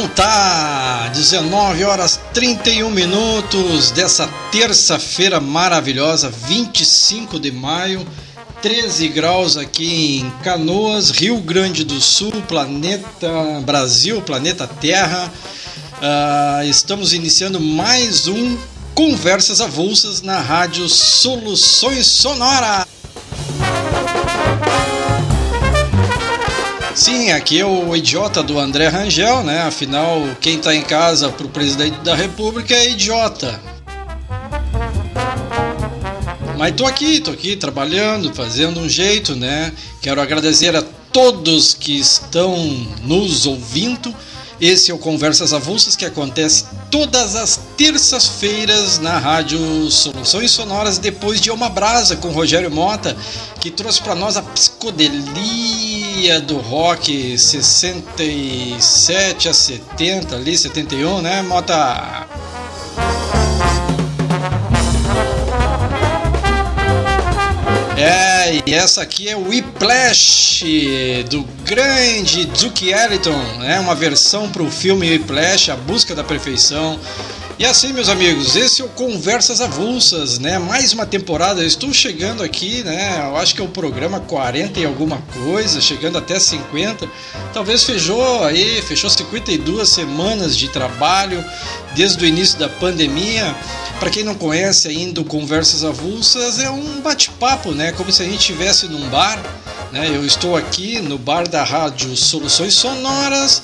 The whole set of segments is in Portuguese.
Então tá, 19 horas 31 minutos dessa terça-feira maravilhosa, 25 de maio, 13 graus aqui em Canoas, Rio Grande do Sul, planeta Brasil, planeta Terra. Uh, estamos iniciando mais um Conversas Avulsas na Rádio Soluções Sonora. Sim, aqui é o idiota do André Rangel, né? Afinal, quem tá em casa pro presidente da República é idiota. Mas tô aqui, tô aqui trabalhando, fazendo um jeito, né? Quero agradecer a todos que estão nos ouvindo. Esse é o Conversas Avulsas que acontece todas as terças-feiras na Rádio Soluções Sonoras, depois de Uma Brasa com Rogério Mota, que trouxe para nós a psicodelia do rock 67 a 70, ali 71, né, Mota? É, e essa aqui é o Whiplash do grande Duke Ellington, né? Uma versão para o filme Whiplash, A Busca da Perfeição. E assim, meus amigos, esse é o Conversas Avulsas, né? Mais uma temporada. Eu estou chegando aqui, né? Eu acho que é o programa 40 e alguma coisa, chegando até 50. Talvez fechou aí, fechou 52 semanas de trabalho desde o início da pandemia. Para quem não conhece ainda o Conversas Avulsas, é um bate-papo, né? Como se a gente estivesse num bar. Né? Eu estou aqui no bar da rádio Soluções Sonoras.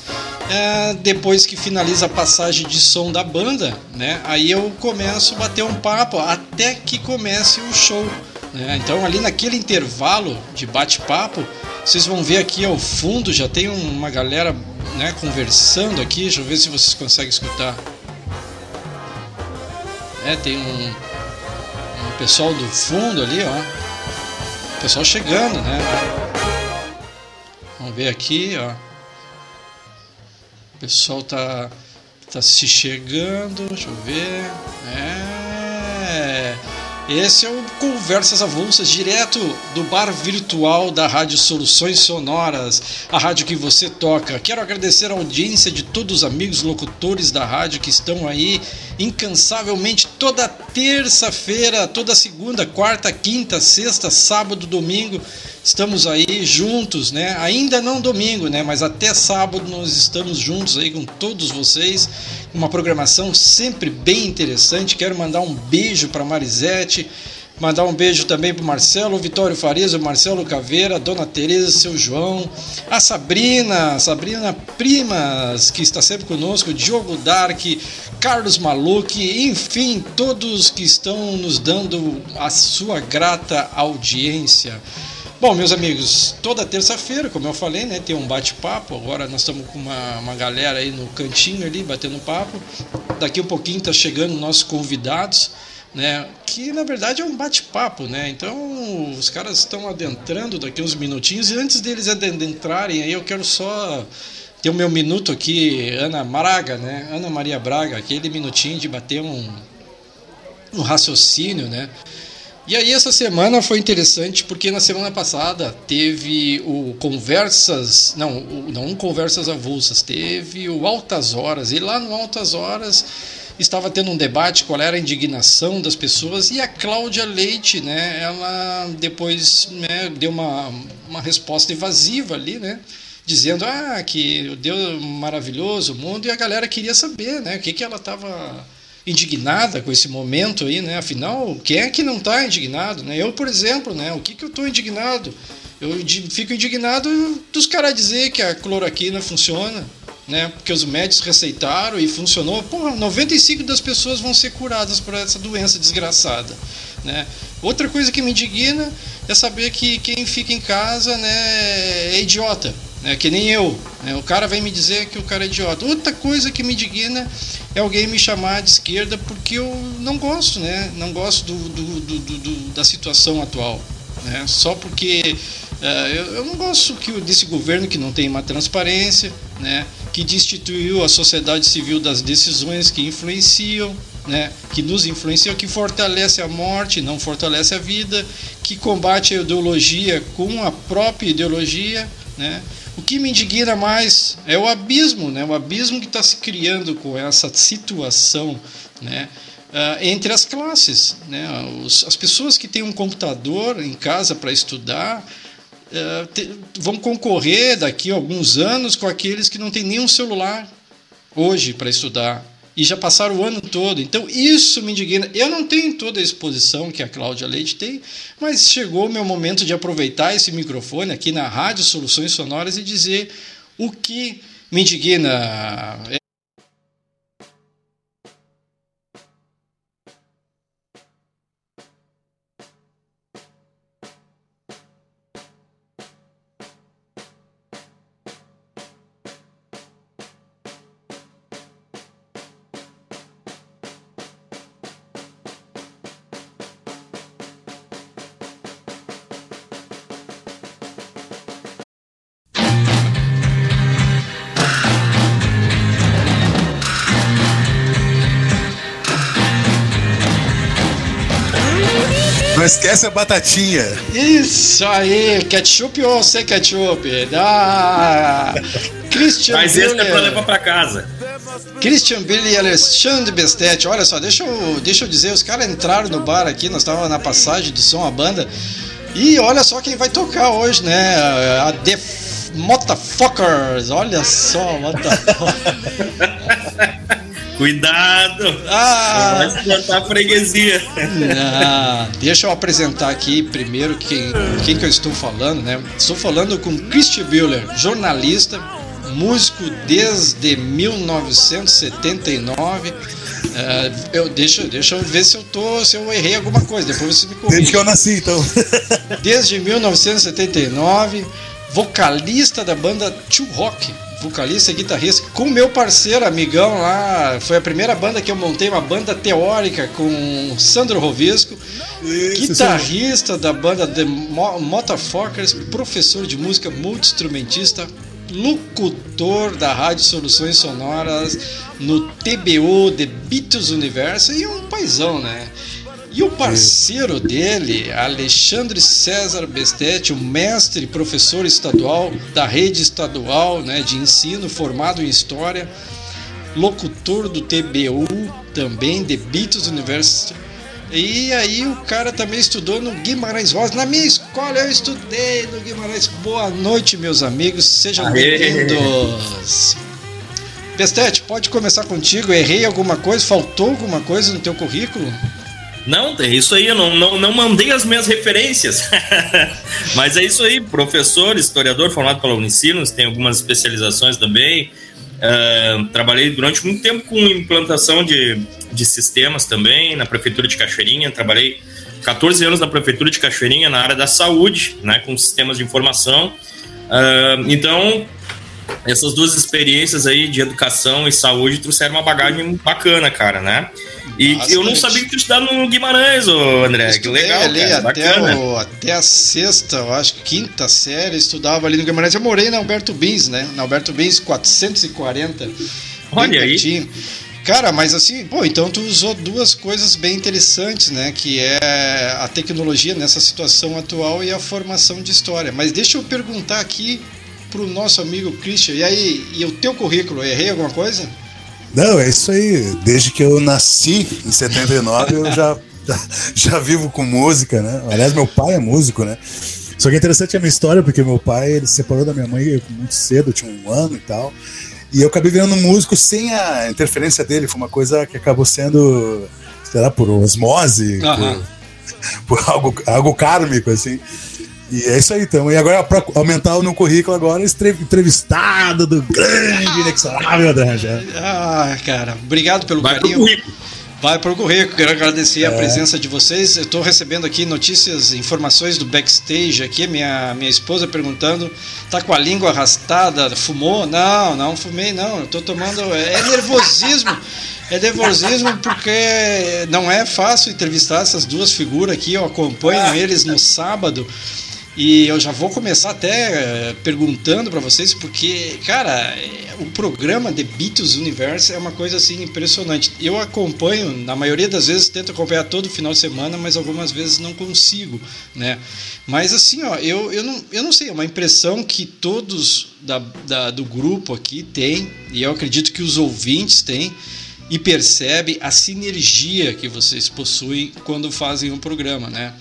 É, depois que finaliza a passagem de som da banda, né? Aí eu começo a bater um papo até que comece o show. Né? Então ali naquele intervalo de bate-papo, vocês vão ver aqui ao fundo já tem uma galera né, conversando aqui. Deixa eu ver se vocês conseguem escutar. É, tem um, um pessoal do fundo ali, ó. Pessoal chegando, né? Vamos ver aqui, ó. O pessoal tá, tá se chegando, deixa eu ver. É. Esse é o Conversas Avulsas, direto do bar virtual da Rádio Soluções Sonoras, a rádio que você toca. Quero agradecer a audiência de todos os amigos locutores da rádio que estão aí incansavelmente toda terça-feira, toda segunda, quarta, quinta, sexta, sábado, domingo. Estamos aí juntos, né? Ainda não domingo, né? Mas até sábado nós estamos juntos aí com todos vocês. Uma programação sempre bem interessante. Quero mandar um beijo para Marisete Mandar um beijo também para Marcelo, Vitório Farias, o Marcelo Caveira, Dona Tereza, seu João, a Sabrina, Sabrina Primas, que está sempre conosco, Diogo Dark, Carlos Maluque, enfim, todos que estão nos dando a sua grata audiência. Bom, meus amigos, toda terça-feira, como eu falei, né, tem um bate-papo. Agora nós estamos com uma, uma galera aí no cantinho ali, batendo papo. Daqui um pouquinho tá chegando nossos convidados né? Que na verdade é um bate-papo, né? Então os caras estão adentrando daqui uns minutinhos e antes deles adentrarem aí eu quero só ter o meu minuto aqui, Ana Braga, né? Ana Maria Braga, aquele minutinho de bater um, um raciocínio, né? E aí essa semana foi interessante porque na semana passada teve o Conversas, não, não Conversas Avulsas, teve o Altas Horas e lá no Altas Horas estava tendo um debate qual era a indignação das pessoas e a Cláudia Leite, né, ela depois né, deu uma, uma resposta evasiva ali, né, dizendo ah, que Deus maravilhoso o mundo e a galera queria saber, né, o que que ela estava indignada com esse momento aí, né, afinal, quem é que não está indignado, né, eu, por exemplo, né, o que que eu estou indignado? Eu fico indignado dos caras dizer que a cloroquina funciona, né? Porque os médicos receitaram e funcionou. Pô, 95 das pessoas vão ser curadas por essa doença desgraçada, né? Outra coisa que me indigna é saber que quem fica em casa, né, é idiota, né? Que nem eu, né? O cara vem me dizer que o cara é idiota. Outra coisa que me indigna é alguém me chamar de esquerda porque eu não gosto, né? Não gosto do, do, do, do da situação atual, né? Só porque uh, eu, eu, não gosto que desse governo que não tem uma transparência, né? Que destituiu a sociedade civil das decisões que influenciam, né, que nos influenciam, que fortalece a morte, não fortalece a vida, que combate a ideologia com a própria ideologia, né? O que me indigna mais é o abismo, né? O abismo que está se criando com essa situação, né? Uh, entre as classes, né? Os, as pessoas que têm um computador em casa para estudar uh, te, vão concorrer daqui a alguns anos com aqueles que não têm nenhum celular hoje para estudar e já passaram o ano todo. Então isso me indigna. Eu não tenho toda a exposição que a Cláudia Leite tem, mas chegou o meu momento de aproveitar esse microfone aqui na Rádio Soluções Sonoras e dizer o que me indigna. Esquece a batatinha. Isso aí, ketchup ou sem ketchup? Da Christian Mas esse é pra levar pra casa. Christian Billy e Alexandre Bestetti. Olha só, deixa eu, deixa eu dizer, os caras entraram no bar aqui, nós estávamos na passagem de som a banda. E olha só quem vai tocar hoje, né? A The Motherfuckers. Olha só, Motherfuckers. Cuidado! Ah, vai espantar a freguesia. Ah, deixa eu apresentar aqui primeiro quem, quem que eu estou falando, né? Estou falando com Christian Bühler, jornalista, músico desde 1979. Uh, é, eu, deixa, deixa eu ver se eu tô, se eu errei alguma coisa. Depois você me corrige. Desde que eu nasci, então. Desde 1979, vocalista da banda Tio Rock vocalista e guitarrista, com meu parceiro, amigão lá. Foi a primeira banda que eu montei, uma banda teórica com Sandro Rovisco, Isso, guitarrista da banda The Motherfuckers, professor de música, multi-instrumentista, locutor da Rádio Soluções Sonoras no TBO The Beatles Universo e um paizão, né? E o parceiro dele, Alexandre César Bestetti, o mestre professor estadual da rede estadual né, de ensino, formado em História, locutor do TBU, também, The Beatles University. E aí o cara também estudou no Guimarães Rosa. Na minha escola eu estudei no Guimarães. Boa noite, meus amigos. Sejam bem-vindos. Bestete, pode começar contigo. Errei alguma coisa? Faltou alguma coisa no teu currículo? Não, é isso aí, eu não, não, não mandei as minhas referências. Mas é isso aí, professor, historiador formado pela Unicinos, tem algumas especializações também. Uh, trabalhei durante muito tempo com implantação de, de sistemas também, na Prefeitura de Cachoeirinha. Trabalhei 14 anos na Prefeitura de Cachoeirinha na área da saúde, né, com sistemas de informação. Uh, então, essas duas experiências aí de educação e saúde trouxeram uma bagagem bacana, cara, né? E Bastante. eu não sabia que tu estudava no Guimarães, ô André. Que legal, ali cara, até, o, até a sexta, eu acho, quinta série, estudava ali no Guimarães. Eu morei na Alberto Bins, né? Na Alberto Bins 440. Olha aí. Cara, mas assim, pô, então tu usou duas coisas bem interessantes, né? Que é a tecnologia nessa situação atual e a formação de história. Mas deixa eu perguntar aqui pro nosso amigo Christian. E aí, e o teu currículo, errei alguma coisa? Não, é isso aí. Desde que eu nasci em 79, eu já, já vivo com música, né? Aliás, meu pai é músico, né? Só que é interessante a minha história, porque meu pai ele se separou da minha mãe muito cedo, tinha um ano e tal. E eu acabei virando músico sem a interferência dele. Foi uma coisa que acabou sendo, sei lá, por osmose, por, por algo, algo kármico, assim. E é isso aí, então. E agora, para aumentar no currículo, agora, entrevistado do grande inexorável André já. Ah, cara, obrigado pelo Vai carinho. Pro Vai para o currículo, quero agradecer é. a presença de vocês. Eu estou recebendo aqui notícias, informações do backstage aqui. Minha, minha esposa perguntando: tá com a língua arrastada? Fumou? Não, não fumei, não. Eu tô tomando. É nervosismo. É nervosismo porque não é fácil entrevistar essas duas figuras aqui. Eu acompanho eles no sábado. E eu já vou começar até eh, perguntando para vocês, porque, cara, eh, o programa The Beatles Universe é uma coisa assim impressionante. Eu acompanho, na maioria das vezes, tento acompanhar todo final de semana, mas algumas vezes não consigo, né? Mas assim, ó, eu, eu, não, eu não sei, é uma impressão que todos da, da, do grupo aqui têm, e eu acredito que os ouvintes têm, e percebe a sinergia que vocês possuem quando fazem um programa, né?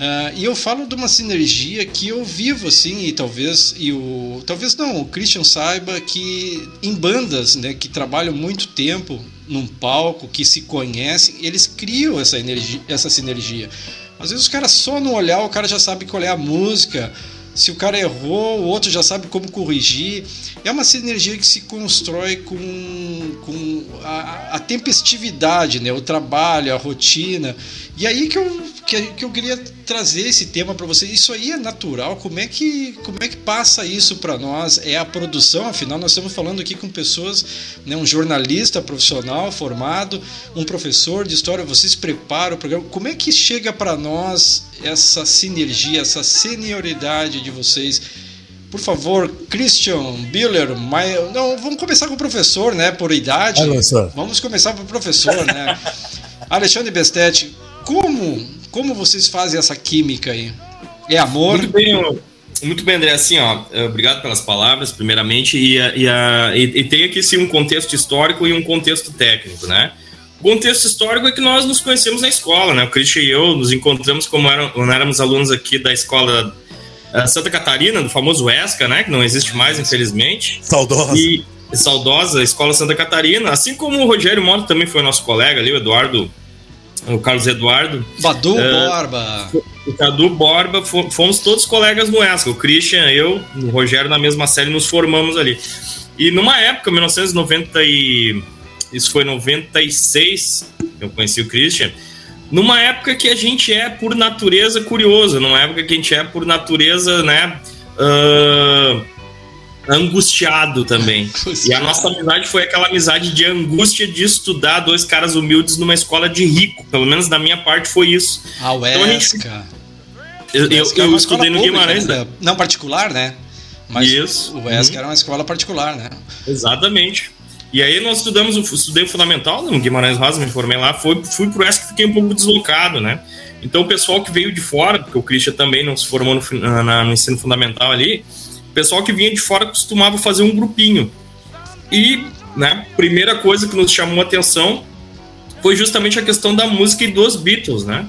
Uh, e eu falo de uma sinergia que eu vivo assim, e talvez e o talvez não, o Christian saiba que em bandas, né, que trabalham muito tempo num palco, que se conhecem, eles criam essa energia, essa sinergia. Às vezes os caras só no olhar, o cara já sabe qual é a música, se o cara errou, o outro já sabe como corrigir. É uma sinergia que se constrói com, com a, a tempestividade, né? o trabalho, a rotina. E aí que eu, que, que eu queria trazer esse tema para você. Isso aí é natural? Como é que, como é que passa isso para nós? É a produção, afinal, nós estamos falando aqui com pessoas, né? um jornalista profissional formado, um professor de história. Vocês preparam o programa. Como é que chega para nós essa sinergia, essa senioridade de vocês? Por favor, Christian Biller, mas, não, vamos começar com o professor, né? Por idade. Vamos começar com o professor, né? Alexandre Bestetti, como, como vocês fazem essa química aí? É amor? Muito bem, muito bem, André. Assim, ó, eh, obrigado pelas palavras, primeiramente. E, e, a, e, e tem aqui sim um contexto histórico e um contexto técnico, né? O contexto histórico é que nós nos conhecemos na escola, né? O Christian e eu nos encontramos como eram, quando éramos alunos aqui da escola uh, Santa Catarina, do famoso ESCA, né? Que não existe mais, infelizmente. Saudosa. E, saudosa Escola Santa Catarina, assim como o Rogério Mota também foi nosso colega ali, o Eduardo, o Carlos Eduardo. Badu uh, Borba. O Cadu Borba, fomos todos colegas no ESCA, o Christian, eu, o Rogério na mesma série, nos formamos ali. E numa época, 1990 e isso foi em 96, eu conheci o Christian. Numa época que a gente é, por natureza, curioso, numa época que a gente é, por natureza, né, uh, angustiado também. E a nossa amizade foi aquela amizade de angústia de estudar dois caras humildes numa escola de rico. Pelo menos da minha parte foi isso. A UESCA. Então, a gente... Eu, eu, eu, eu estudei no Guimarães. Né? Não particular, né? Mas Isso. o ESC uhum. era uma escola particular, né? Exatamente. E aí nós estudamos, estudei o fundamental no Guimarães Rosa, me formei lá, fui, fui pro ESC e fiquei um pouco deslocado, né? Então o pessoal que veio de fora, porque o Christian também não se formou no, na, no ensino fundamental ali, o pessoal que vinha de fora costumava fazer um grupinho. E, né, primeira coisa que nos chamou a atenção foi justamente a questão da música e dos Beatles, né?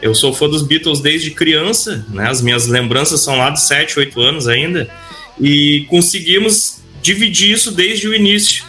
Eu sou fã dos Beatles desde criança, né? As minhas lembranças são lá de 7, 8 anos ainda. E conseguimos dividir isso desde o início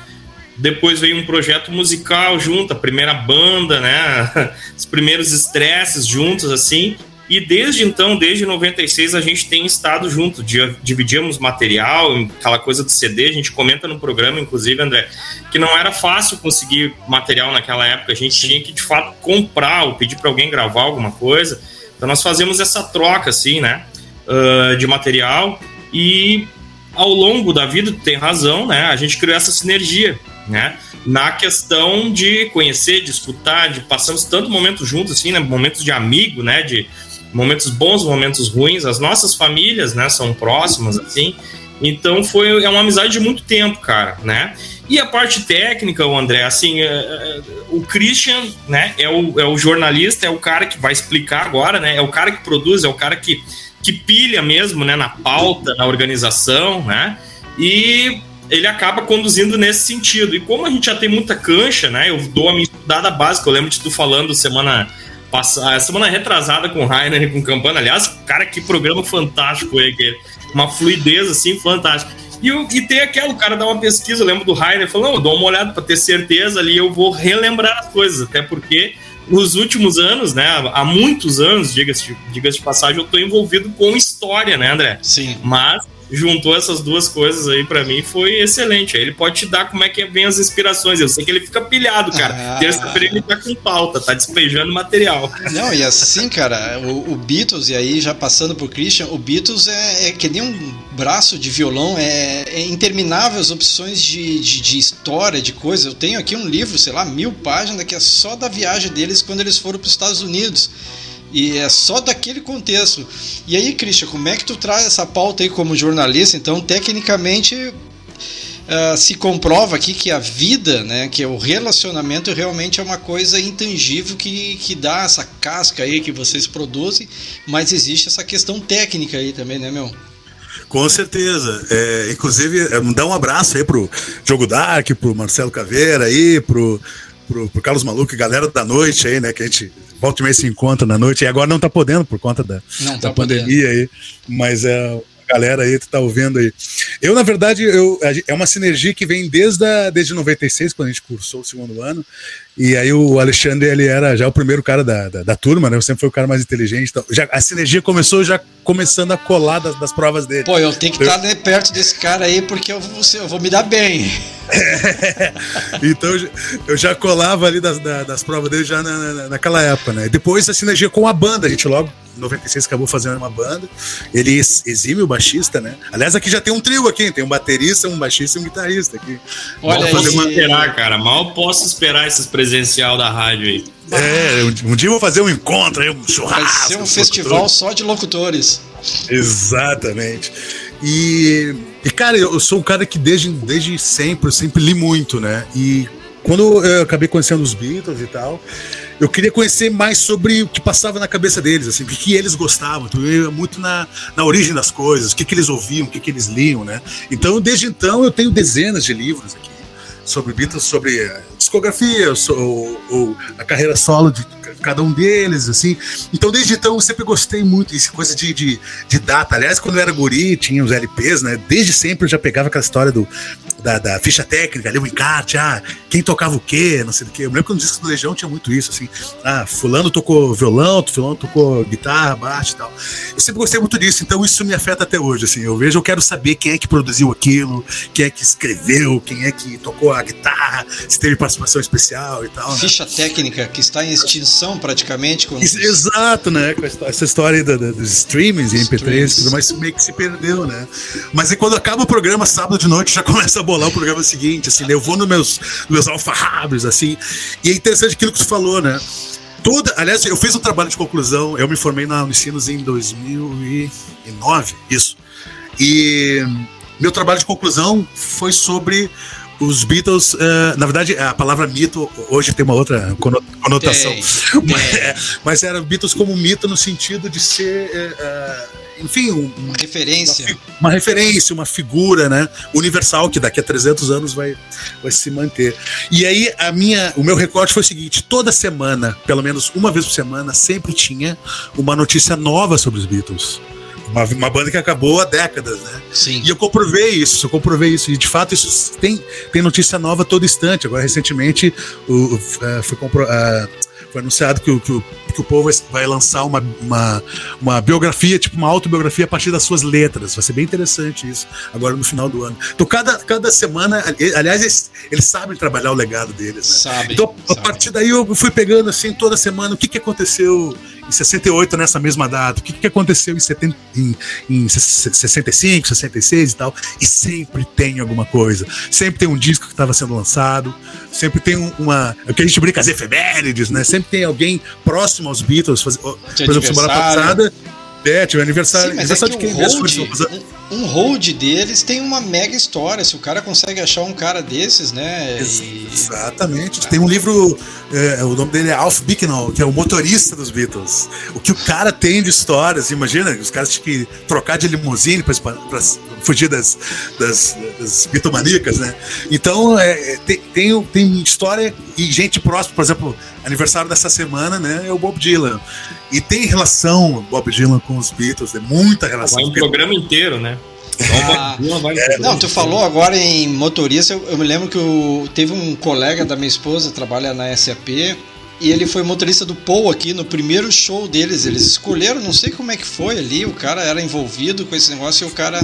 depois veio um projeto musical junto, a primeira banda, né? Os primeiros estresses juntos, assim. E desde então, desde 96, a gente tem estado junto. Dividíamos material, aquela coisa do CD. A gente comenta no programa, inclusive, André, que não era fácil conseguir material naquela época. A gente tinha que, de fato, comprar ou pedir para alguém gravar alguma coisa. Então, nós fazemos essa troca, assim, né? De material. E ao longo da vida, tu tem razão, né? A gente criou essa sinergia né? Na questão de conhecer, de escutar, de passamos tanto momentos juntos, assim, né? Momentos de amigo, né? De momentos bons, momentos ruins. As nossas famílias, né? São próximas, assim. Então foi é uma amizade de muito tempo, cara, né? E a parte técnica, o André, assim, é, é, o Christian, né, é o, é o jornalista, é o cara que vai explicar agora, né? É o cara que produz, é o cara que, que pilha mesmo, né, na pauta, na organização, né? E ele acaba conduzindo nesse sentido. E como a gente já tem muita cancha, né? Eu dou a minha estudada básica. Eu lembro de tu falando semana passada, semana retrasada com o Rainer e com o Campana. Aliás, cara, que programa fantástico é aquele. Uma fluidez assim fantástica. E, e tem aquele, o cara dá uma pesquisa, eu lembro do Rainer, falou: eu dou uma olhada para ter certeza ali, eu vou relembrar as coisas, até porque nos últimos anos, né, há muitos anos, diga-se diga de passagem, eu estou envolvido com história, né, André? Sim. Mas juntou essas duas coisas aí para mim foi excelente. Ele pode te dar como é que vem as inspirações. Eu sei que ele fica pilhado, cara. Ah. Terça-feira ele tá com pauta, tá despejando material. Não, e assim, cara, o, o Beatles, e aí já passando pro Christian, o Beatles é, é que nem um braço de violão, é, é intermináveis opções de, de, de história, de coisas. Eu tenho aqui um livro, sei lá, mil páginas, que é só da viagem deles quando eles foram para os Estados Unidos. E é só daquele contexto. E aí, Christian, como é que tu traz essa pauta aí como jornalista? Então, tecnicamente, uh, se comprova aqui que a vida, né, que o relacionamento realmente é uma coisa intangível que, que dá essa casca aí que vocês produzem, mas existe essa questão técnica aí também, né, meu? Com certeza. É, inclusive, é, dá um abraço aí pro Jogo Dark, pro Marcelo Caveira aí, pro, pro, pro Carlos Maluco, galera da noite aí, né? Que a gente volta e meia se encontra na noite. E agora não tá podendo por conta da, da tá pandemia aí. Mas é galera aí que tá ouvindo aí. Eu, na verdade, eu, é uma sinergia que vem desde, a, desde 96, quando a gente cursou o segundo ano. E aí o Alexandre, ele era já o primeiro cara da, da, da turma, né? Eu sempre foi o cara mais inteligente. Então, já, a sinergia começou já começando a colar das, das provas dele. Pô, eu tenho que estar né, perto desse cara aí porque eu vou, eu vou me dar bem. É, então eu já colava ali das, das provas dele já na, na, naquela época, né? Depois a sinergia com a banda, a gente logo 96 acabou fazendo uma banda. Ele exime o baixista, né? Aliás, aqui já tem um trio aqui, tem um baterista, um baixista e um guitarrista aqui. Olha Mal posso esperar, cara. Mal posso esperar esses presencial da rádio aí. É, um, um dia eu vou fazer um encontro aí, um churrasco. Vai ser um festival só de locutores. Exatamente. E, e, cara, eu sou um cara que desde, desde sempre, eu sempre li muito, né? E quando eu acabei conhecendo os Beatles e tal, eu queria conhecer mais sobre o que passava na cabeça deles, assim, o que, que eles gostavam. Muito na, na origem das coisas, o que, que eles ouviam, o que, que eles liam, né? Então, desde então, eu tenho dezenas de livros aqui sobre Beatles, sobre discografia, ou, ou a carreira solo de cada um deles, assim. Então, desde então, eu sempre gostei muito dessa coisa de, de, de, data. Aliás, quando eu era guri, tinha os LPs, né? Desde sempre eu já pegava aquela história do, da, da ficha técnica, ali o encarte, ah, quem tocava o quê, não sei o quê. Eu lembro que no disco do Legião tinha muito isso, assim. Ah, fulano tocou violão, fulano tocou guitarra, baixo e tal. Eu sempre gostei muito disso, então isso me afeta até hoje, assim. Eu vejo, eu quero saber quem é que produziu aquilo, quem é que escreveu, quem é que tocou a guitarra, se teve participação especial e tal. Né? Ficha né? técnica que está em extinção praticamente. Com... Exato, né? Com essa história da, da, dos streamings e MP3 tudo mais, meio que se perdeu, né? Mas aí quando acaba o programa, sábado de noite, já começa a bolar o programa seguinte, assim, né? Eu vou nos meus, meus alfarrábios, assim. E é interessante aquilo que você falou, né? Toda, aliás, eu fiz um trabalho de conclusão, eu me formei na Unicinos em 2009, isso. E meu trabalho de conclusão foi sobre os Beatles, uh, na verdade, a palavra mito hoje tem uma outra conotação. Tem, mas, tem. mas, era Beatles como mito no sentido de ser, uh, enfim, um, uma referência. Uma, uma, referência, uma figura né, universal que daqui a 300 anos vai, vai se manter. E aí, a minha, o meu recorte foi o seguinte: toda semana, pelo menos uma vez por semana, sempre tinha uma notícia nova sobre os Beatles. Uma, uma, banda que acabou há décadas, né? Sim. E eu comprovei isso, eu comprovei isso. E de fato, isso tem, tem notícia nova todo instante. Agora, recentemente, o, o, uh, foi, compro, uh, foi anunciado que o, que o, que o povo vai lançar uma, uma, uma biografia, tipo uma autobiografia a partir das suas letras. Vai ser bem interessante isso, agora no final do ano. Então, cada, cada semana, aliás, eles, eles sabem trabalhar o legado deles. Né? Sabe, então, a sabe. partir daí, eu fui pegando assim toda semana o que, que aconteceu em 68 nessa mesma data, o que, que aconteceu em, 70, em, em 65, 66 e tal, e sempre tem alguma coisa. Sempre tem um disco que estava sendo lançado, sempre tem uma. O que a gente brinca as efemérides, né? Sempre tem alguém próximo aos Beatles. Faz, por exemplo, semana passada. É, tive aniversário. Sim, aniversário é de quem mesmo? Um hold deles tem uma mega história. Se o cara consegue achar um cara desses, né? E... Exatamente. Tem um livro, é, o nome dele é Alf Bicknell, que é o motorista dos Beatles. O que o cara tem de histórias, imagina, os caras tinham que trocar de limusine para fugir das, das, das bitomaníacas, né? Então, é, tem, tem, tem história e gente próxima, por exemplo, aniversário dessa semana, né? É o Bob Dylan. E tem relação Bob Dylan com os Beatles, é muita relação. Vai um programa inteiro, né? Ah, não, tu falou agora em motorista. Eu, eu me lembro que o, teve um colega da minha esposa trabalha na SAP e ele foi motorista do Paul aqui no primeiro show deles. Eles escolheram, não sei como é que foi ali. O cara era envolvido com esse negócio e o cara.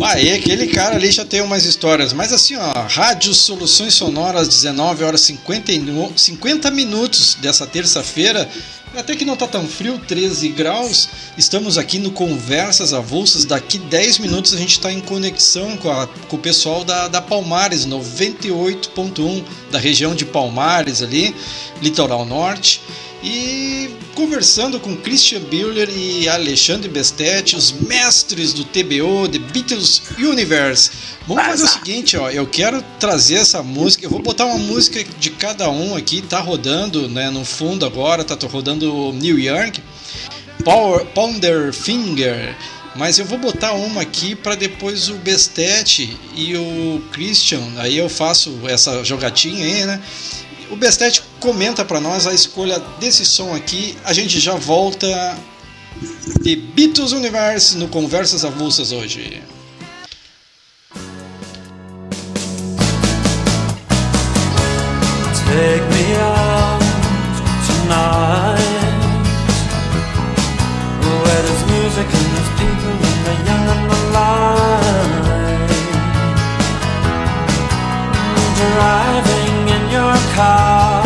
Ah, é, aquele cara ali já tem umas histórias. Mas assim, ó, Rádio Soluções Sonoras, 19 horas 50, 50 minutos dessa terça-feira. Até que não tá tão frio, 13 graus. Estamos aqui no Conversas Avulsas. Daqui 10 minutos a gente está em conexão com, a, com o pessoal da, da Palmares, 98.1, da região de Palmares ali, litoral norte. E conversando com Christian Bueller e Alexandre Bestetti, os mestres do TBO, The Beatles Universe. Vamos fazer o seguinte, ó, eu quero trazer essa música, eu vou botar uma música de cada um aqui, tá rodando, né, no fundo agora, tá rodando New York, Power, Pounder Finger, mas eu vou botar uma aqui para depois o Bestetti e o Christian, aí eu faço essa jogatinha aí, né? O Bestet comenta para nós a escolha desse som aqui. A gente já volta de Beatles Universe no Conversas Avulsas hoje. Take me out tonight Where there's music and there's people and the young and the light your car.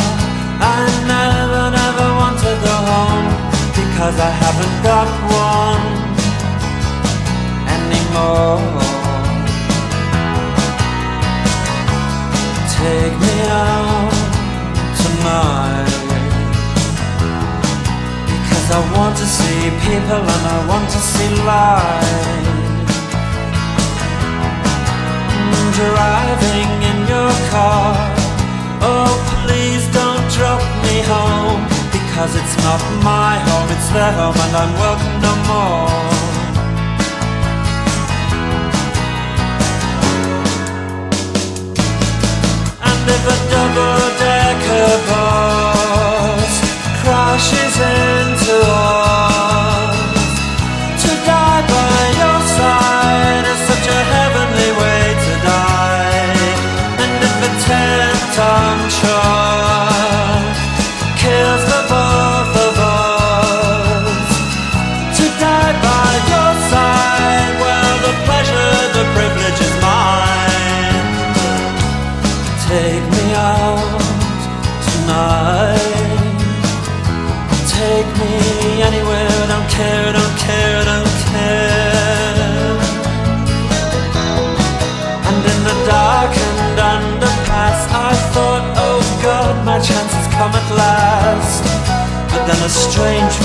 I never, never want to go home Because I haven't got one anymore. Take me out tonight Because I want to see people and I want to see life. Mm, driving in your car me home Because it's not my home, it's their home and I'm welcome no more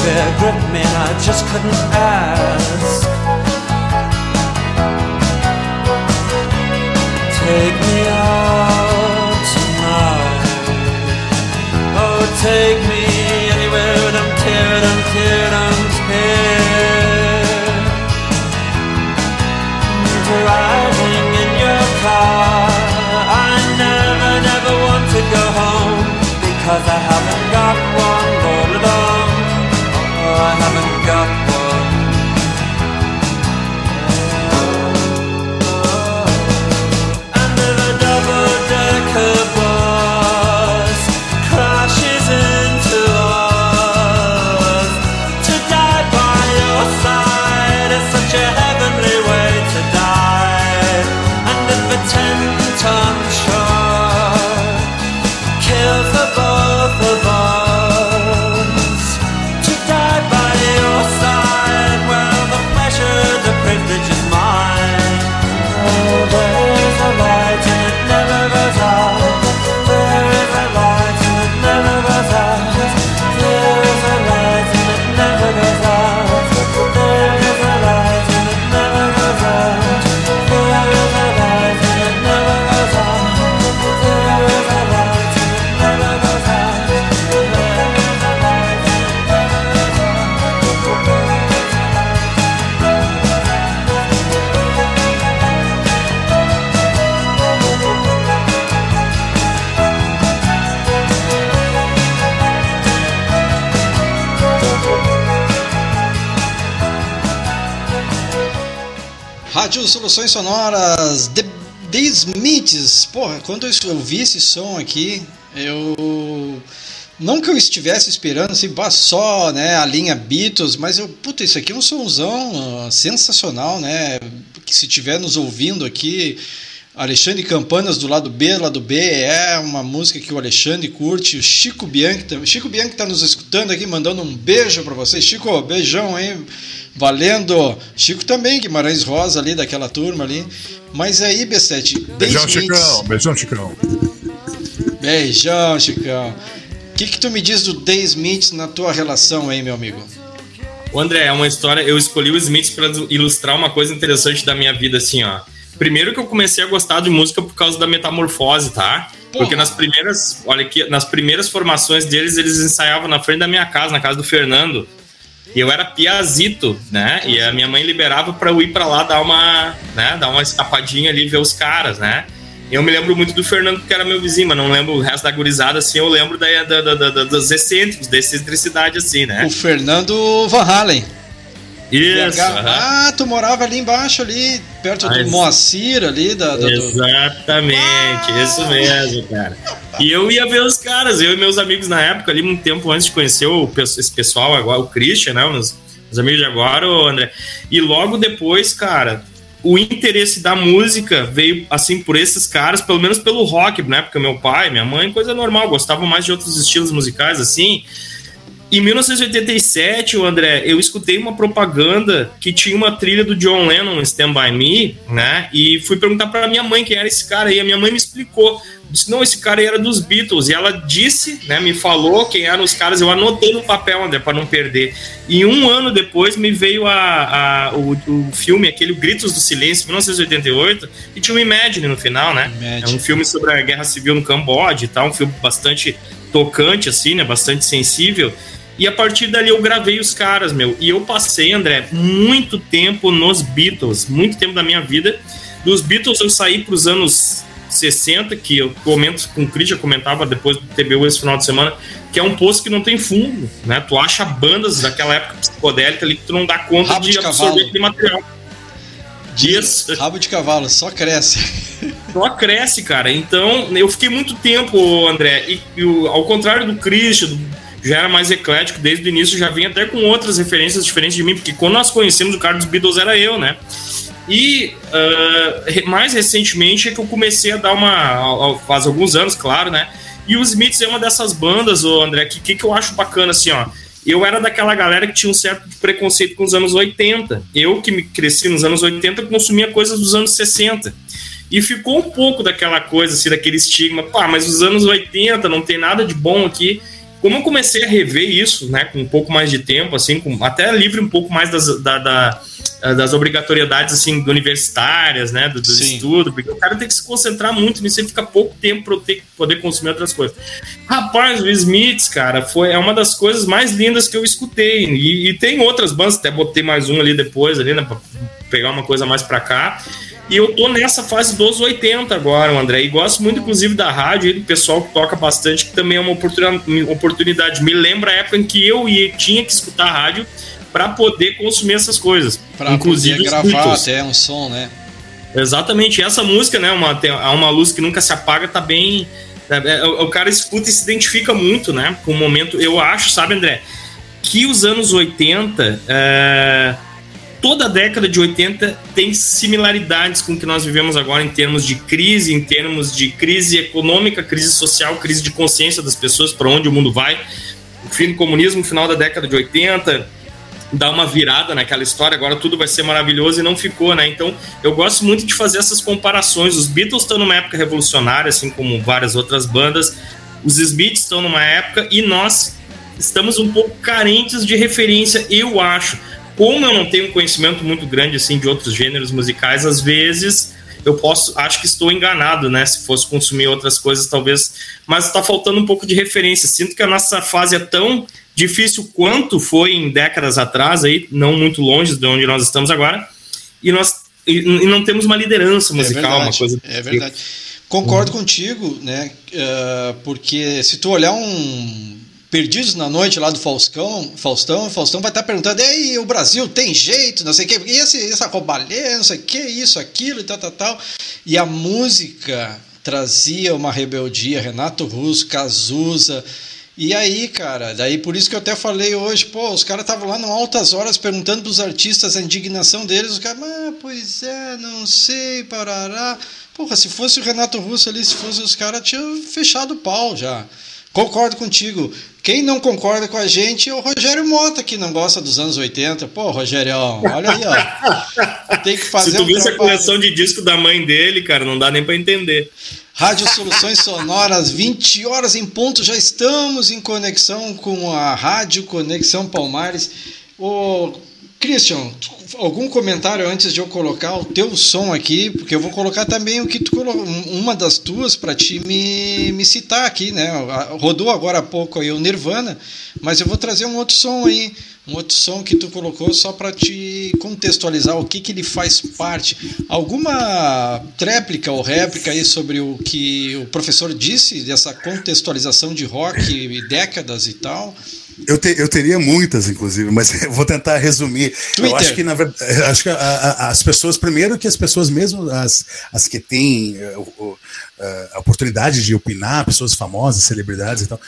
fear gripped me and I just couldn't ask. Take me out tonight. Oh, take me anywhere, don't care, don't care, don't care Driving in your car. I never, never want to go home Because I haven't Soluções Sonoras, The, The Smiths. Porra, quando eu ouvi esse som aqui, eu. Não que eu estivesse esperando assim, só né, a linha Beatles, mas eu, puta, isso aqui é um somzão sensacional, né? Que se estiver nos ouvindo aqui, Alexandre Campanas do lado B, do lado B, é uma música que o Alexandre curte, o Chico Bianchi também. Chico Bianchi está nos escutando aqui, mandando um beijo para vocês. Chico, beijão, hein? Valendo! Chico também, Guimarães Rosa ali, daquela turma ali. Mas aí, B7, Beijão, Chicão. Beijão, Chicão. Beijão, Chicão. que, que tu me diz do The Smiths na tua relação aí, meu amigo? O André, é uma história. Eu escolhi o Smiths para ilustrar uma coisa interessante da minha vida, assim, ó. Primeiro que eu comecei a gostar de música por causa da metamorfose, tá? Porque nas primeiras, olha aqui, nas primeiras formações deles, eles ensaiavam na frente da minha casa, na casa do Fernando. E eu era piazito, né? E a minha mãe liberava para eu ir para lá dar uma, né, dar uma escapadinha ali ver os caras, né? Eu me lembro muito do Fernando, que era meu vizinho, mas não lembro o resto da gurizada, assim, eu lembro da, da, da, da dos excêntricos, da excentricidade, assim, né? O Fernando Van Halen. Isso. Ah, tu morava ali embaixo, ali, perto do Moacir, ali. Da, da Exatamente, ah! isso mesmo, cara. E eu ia ver os caras, eu e meus amigos na época, ali, um tempo antes de conhecer o, esse pessoal agora, o Christian, né? Os, os amigos de agora, o André. E logo depois, cara, o interesse da música veio assim por esses caras, pelo menos pelo rock, né? Porque meu pai, minha mãe, coisa normal, gostavam mais de outros estilos musicais assim. Em 1987, o André, eu escutei uma propaganda que tinha uma trilha do John Lennon, Stand By Me, né? E fui perguntar para minha mãe quem era esse cara e a minha mãe me explicou. Disse, não, esse cara era dos Beatles. E ela disse, né, me falou quem eram os caras, eu anotei no papel, André, para não perder. E um ano depois me veio a, a o, o, filme, aquele Gritos do Silêncio, 1988, e tinha o Imagine no final, né? Imagine. É um filme sobre a guerra civil no Camboja e tal, um filme bastante tocante, assim, né? Bastante sensível. E a partir dali eu gravei os caras, meu. E eu passei, André, muito tempo nos Beatles, muito tempo da minha vida. Dos Beatles eu saí para os anos 60, que eu comento com o Cris, já comentava depois do TBU esse final de semana, que é um poço que não tem fundo, né? Tu acha bandas daquela época psicodélica ali que tu não dá conta Rabo de, de absorver aquele material. Dias. Rabo de cavalo, só cresce. Só cresce, cara. Então, eu fiquei muito tempo, André, e, e ao contrário do Christian, do já era mais eclético desde o início, já vinha até com outras referências diferentes de mim, porque quando nós conhecemos o cara dos Beatles era eu, né? E uh, mais recentemente é que eu comecei a dar uma. faz alguns anos, claro, né? E os Smiths é uma dessas bandas, ô André, que, que, que eu acho bacana, assim, ó. Eu era daquela galera que tinha um certo preconceito com os anos 80. Eu, que me cresci nos anos 80, consumia coisas dos anos 60. E ficou um pouco daquela coisa, assim, daquele estigma. Pá, mas os anos 80 não tem nada de bom aqui como eu comecei a rever isso, né, com um pouco mais de tempo, assim, com, até livre um pouco mais das, da, da, das obrigatoriedades, assim, universitárias, né, do, do estudo, porque o cara tem que se concentrar muito nisso e fica pouco tempo para ter, poder consumir outras coisas. Rapaz, o Smiths, cara, foi, é uma das coisas mais lindas que eu escutei, e, e tem outras bandas, até botei mais um ali depois, ali, né, pra pegar uma coisa mais para cá, e eu tô nessa fase dos 80 agora, André. E gosto muito, inclusive, da rádio e do pessoal que toca bastante, que também é uma oportunidade. Me lembra a época em que eu ia, tinha que escutar a rádio para poder consumir essas coisas. Para inclusive gravar até um som, né? Exatamente. Essa música, né? Uma, tem, uma luz que nunca se apaga, tá bem. É, é, o cara escuta e se identifica muito, né? Com o momento. Eu acho, sabe, André, que os anos 80. É toda a década de 80 tem similaridades com o que nós vivemos agora em termos de crise, em termos de crise econômica, crise social, crise de consciência das pessoas, para onde o mundo vai. O fim do comunismo, final da década de 80, dá uma virada naquela história, agora tudo vai ser maravilhoso e não ficou, né? Então, eu gosto muito de fazer essas comparações. Os Beatles estão numa época revolucionária, assim como várias outras bandas. Os Smiths estão numa época e nós estamos um pouco carentes de referência, eu acho como eu não tenho um conhecimento muito grande assim de outros gêneros musicais, às vezes eu posso, acho que estou enganado, né? Se fosse consumir outras coisas, talvez, mas está faltando um pouco de referência. Sinto que a nossa fase é tão difícil quanto foi em décadas atrás, aí, não muito longe de onde nós estamos agora, e nós e, e não temos uma liderança musical, é verdade, uma coisa. É verdade. Concordo uhum. contigo, né? Uh, porque se tu olhar um Perdidos na Noite lá do Faustão, Faustão, Faustão vai estar perguntando, ei, o Brasil tem jeito, não sei o que, e esse, essa roubalheira, não sei o que, isso, aquilo e tal, tal, tal. E a música trazia uma rebeldia, Renato Russo, Cazuza, e aí, cara, daí por isso que eu até falei hoje, pô, os caras estavam lá no altas horas perguntando pros artistas a indignação deles, os caras, ah, pois é, não sei, parará. Porra, se fosse o Renato Russo ali, se fosse os caras, tinham fechado o pau já. Concordo contigo. Quem não concorda com a gente é o Rogério Mota, que não gosta dos anos 80. Pô, Rogério, olha aí, ó. Tem que fazer Se tu um viu essa coleção de disco da mãe dele, cara, não dá nem para entender. Rádio Soluções Sonoras, 20 horas em ponto, já estamos em conexão com a Rádio Conexão Palmares. Ô, Christian, algum comentário antes de eu colocar o teu som aqui, porque eu vou colocar também o que tu uma das tuas para te me, me citar aqui, né? Rodou agora há pouco aí o Nirvana, mas eu vou trazer um outro som aí, um outro som que tu colocou só para te contextualizar o que que ele faz parte. Alguma tréplica ou réplica aí sobre o que o professor disse dessa contextualização de rock, décadas e tal? Eu, te, eu teria muitas, inclusive, mas vou tentar resumir. Twitter. Eu acho que, na verdade, acho que a, a, as pessoas, primeiro que as pessoas mesmo, as, as que têm uh, a oportunidade de opinar, pessoas famosas, celebridades e tal,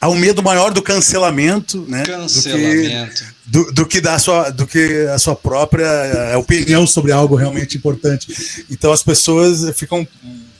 há um medo maior do cancelamento, né? Cancelamento. Do que, do, do que da sua, do que a sua própria eh, opinião sobre algo realmente importante. Então as pessoas ficam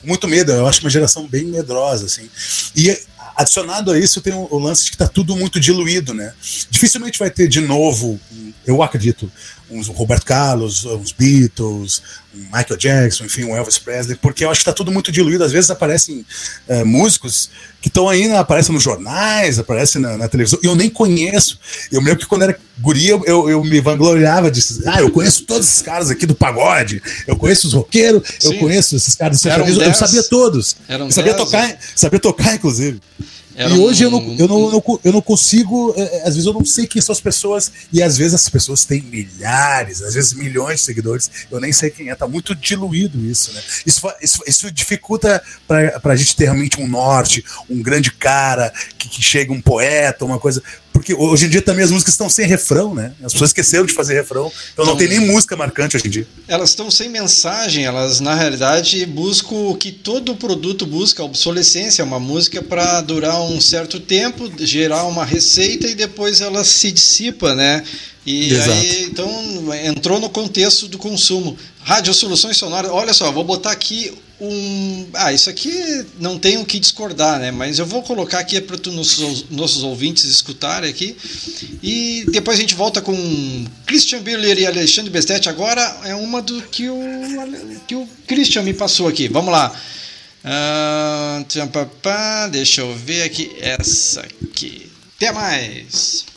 muito medo. Eu acho uma geração bem medrosa, assim. E Adicionado a isso, tem o, lance de que está tudo muito diluído, né? Dificilmente vai ter de novo, eu acredito, uns Roberto Carlos, uns Beatles, um Michael Jackson, enfim, um Elvis Presley, porque eu acho que está tudo muito diluído. Às vezes aparecem é, músicos que estão aí, né, aparecem nos jornais, aparecem na, na, televisão, e eu nem conheço. Eu lembro que quando era guria, eu, eu me vangloriava de, ah, eu conheço todos esses caras aqui do pagode, eu conheço os roqueiros, eu conheço esses caras do eu, eu sabia todos. Eram eu sabia dez, tocar, sabia tocar, inclusive. Era e hoje um... eu, não, eu, não, eu, não, eu não consigo, é, é, às vezes eu não sei quem são as pessoas, e às vezes as pessoas têm milhares, às vezes milhões de seguidores, eu nem sei quem é, tá muito diluído isso, né? Isso, isso, isso dificulta para a gente ter realmente um norte, um grande cara, que, que chega um poeta, uma coisa. Porque hoje em dia também as músicas estão sem refrão, né? As pessoas esqueceram de fazer refrão, então não, não tem nem música marcante hoje em dia. Elas estão sem mensagem, elas na realidade buscam o que todo produto busca, a obsolescência, uma música para durar um certo tempo, gerar uma receita e depois ela se dissipa, né? E Exato. aí, então, entrou no contexto do consumo. Rádio Soluções Sonoras, olha só, vou botar aqui um. Ah, isso aqui não tem o que discordar, né? Mas eu vou colocar aqui para os nossos, nossos ouvintes escutarem aqui. E depois a gente volta com Christian Biller e Alexandre Bestet. Agora é uma do que o, que o Christian me passou aqui. Vamos lá. Uh, deixa eu ver aqui. Essa aqui. Até mais!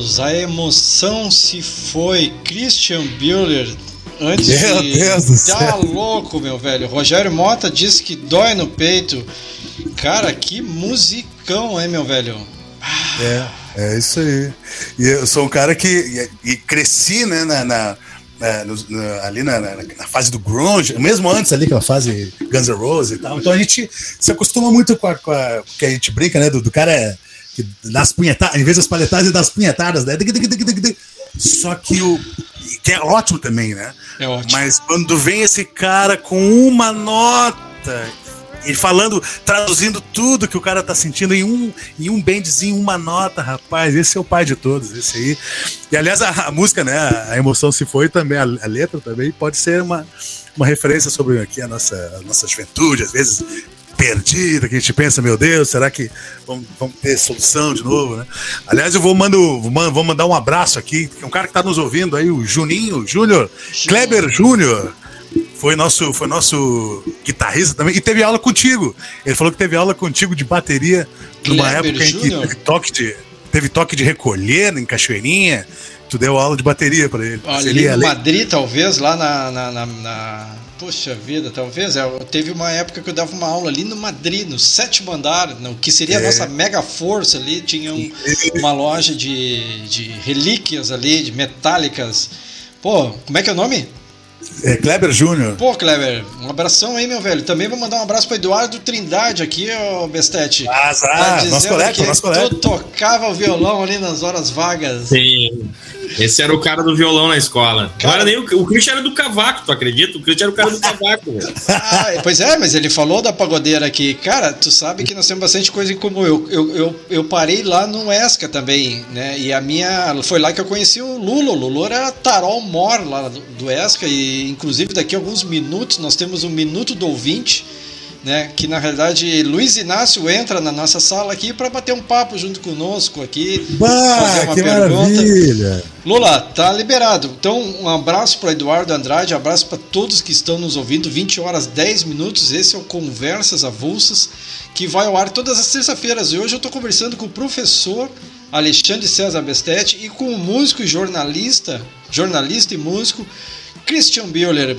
Deus, a emoção se foi. Christian Bueller antes Meu de. Deus do tá céu. louco, meu velho. Rogério Mota disse que dói no peito. Cara, que musicão, hein, meu velho? É, é isso aí. E eu sou um cara que e, e cresci, né, na, na- na- no- na- ali na, na- fase do grunge, mesmo antes ali, aquela fase Guns N' Roses e tal. Então a gente se acostuma muito com a, com a- que a gente brinca, né, do, do cara que das punhetadas, em vez das palhetadas e das punhetadas, né? Só que o que é ótimo também, né? É ótimo. Mas quando vem esse cara com uma nota e falando, traduzindo tudo que o cara tá sentindo em um, em um bandzinho, uma nota, rapaz, esse é o pai de todos, esse aí. E aliás, a, a música, né, a emoção se foi também, a, a letra também pode ser uma, uma referência sobre aqui a nossa, a nossa juventude, às vezes perdida, que a gente pensa, meu Deus, será que vamos, vamos ter solução de novo, né? Aliás, eu vou, mando, vou man- vou mandar um abraço aqui, um cara que tá nos ouvindo aí, o Juninho, Júnior, Kleber Júnior, foi nosso, foi nosso guitarrista também, e teve aula contigo. Ele falou que teve aula contigo de bateria numa Kleber época em que teve toque de, teve toque de recolher em Cachoeirinha. Tu deu aula de bateria para ele. Olha, ali ler- Madrid, talvez, lá na, na, na- na- Poxa vida, talvez. é, teve uma época que eu dava uma aula ali no Madrid, no sétimo andar, no que seria a É. nossa mega força ali. Tinha um- uma loja de, de relíquias ali, de metálicas. Pô, como é que é o nome? É, Kleber Júnior. Pô, Kleber, um abração aí, meu velho. Também vou mandar um abraço pro Eduardo Trindade aqui, ó, Bestete. Ah, Tá ah, nosso colega, nosso colega. Tu tocava o violão ali nas horas vagas. Sim. Esse era o cara do violão na escola. Cara- nem o, o Christian era do cavaco, tu acredita? O Christian era o cara do cavaco. Ah, pois é, mas ele falou da pagodeira aqui. Cara, tu sabe que nós temos bastante coisa em comum. Eu, eu, eu, eu parei lá no ESCA também, né? E a minha. Foi lá que eu conheci o Lulo. O Lulo era tarol mor lá do, do ESCA. E inclusive daqui a alguns minutos nós temos um minuto do ouvinte. Né, que na realidade Luiz Inácio entra na nossa sala aqui para bater um papo junto conosco aqui, fazer Bah, uma que pergunta. maravilha! Lula, tá liberado. Então, um abraço para Eduardo Andrade, um abraço para todos que estão nos ouvindo. 20 horas 10 minutos. Esse é o Conversas Avulsas, que vai ao ar todas as terças-feiras. E hoje eu estou conversando com o professor Alexandre César Bestete e com o músico e jornalista, jornalista e músico Christian Bioler.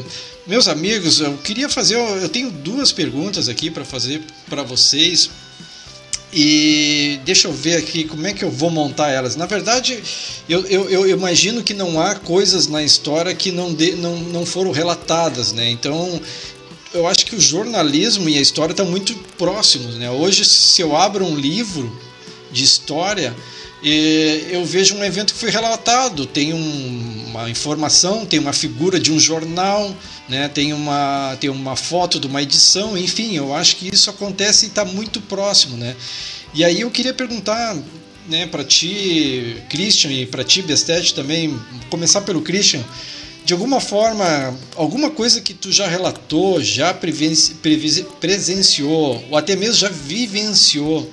Meus amigos, eu queria fazer, eu tenho duas perguntas aqui para fazer para vocês. E deixa eu ver aqui como é que eu vou montar elas. Na verdade, eu, eu, eu imagino que não há coisas na história que não, de, não, não foram relatadas, né? Então, eu acho que o jornalismo e a história estão muito próximos, né? Hoje, se eu abro um livro de história, eh, eu vejo um evento que foi relatado, tem um- uma informação, tem uma figura de um jornal, né? tem, uma, tem uma foto de uma edição, enfim, eu acho que isso acontece e está muito próximo. Né? E aí eu queria perguntar né, para ti, Christian, e para ti, Bestete também, começar pelo Christian, de alguma forma, alguma coisa que tu já relatou, já presenciou, ou até mesmo já vivenciou,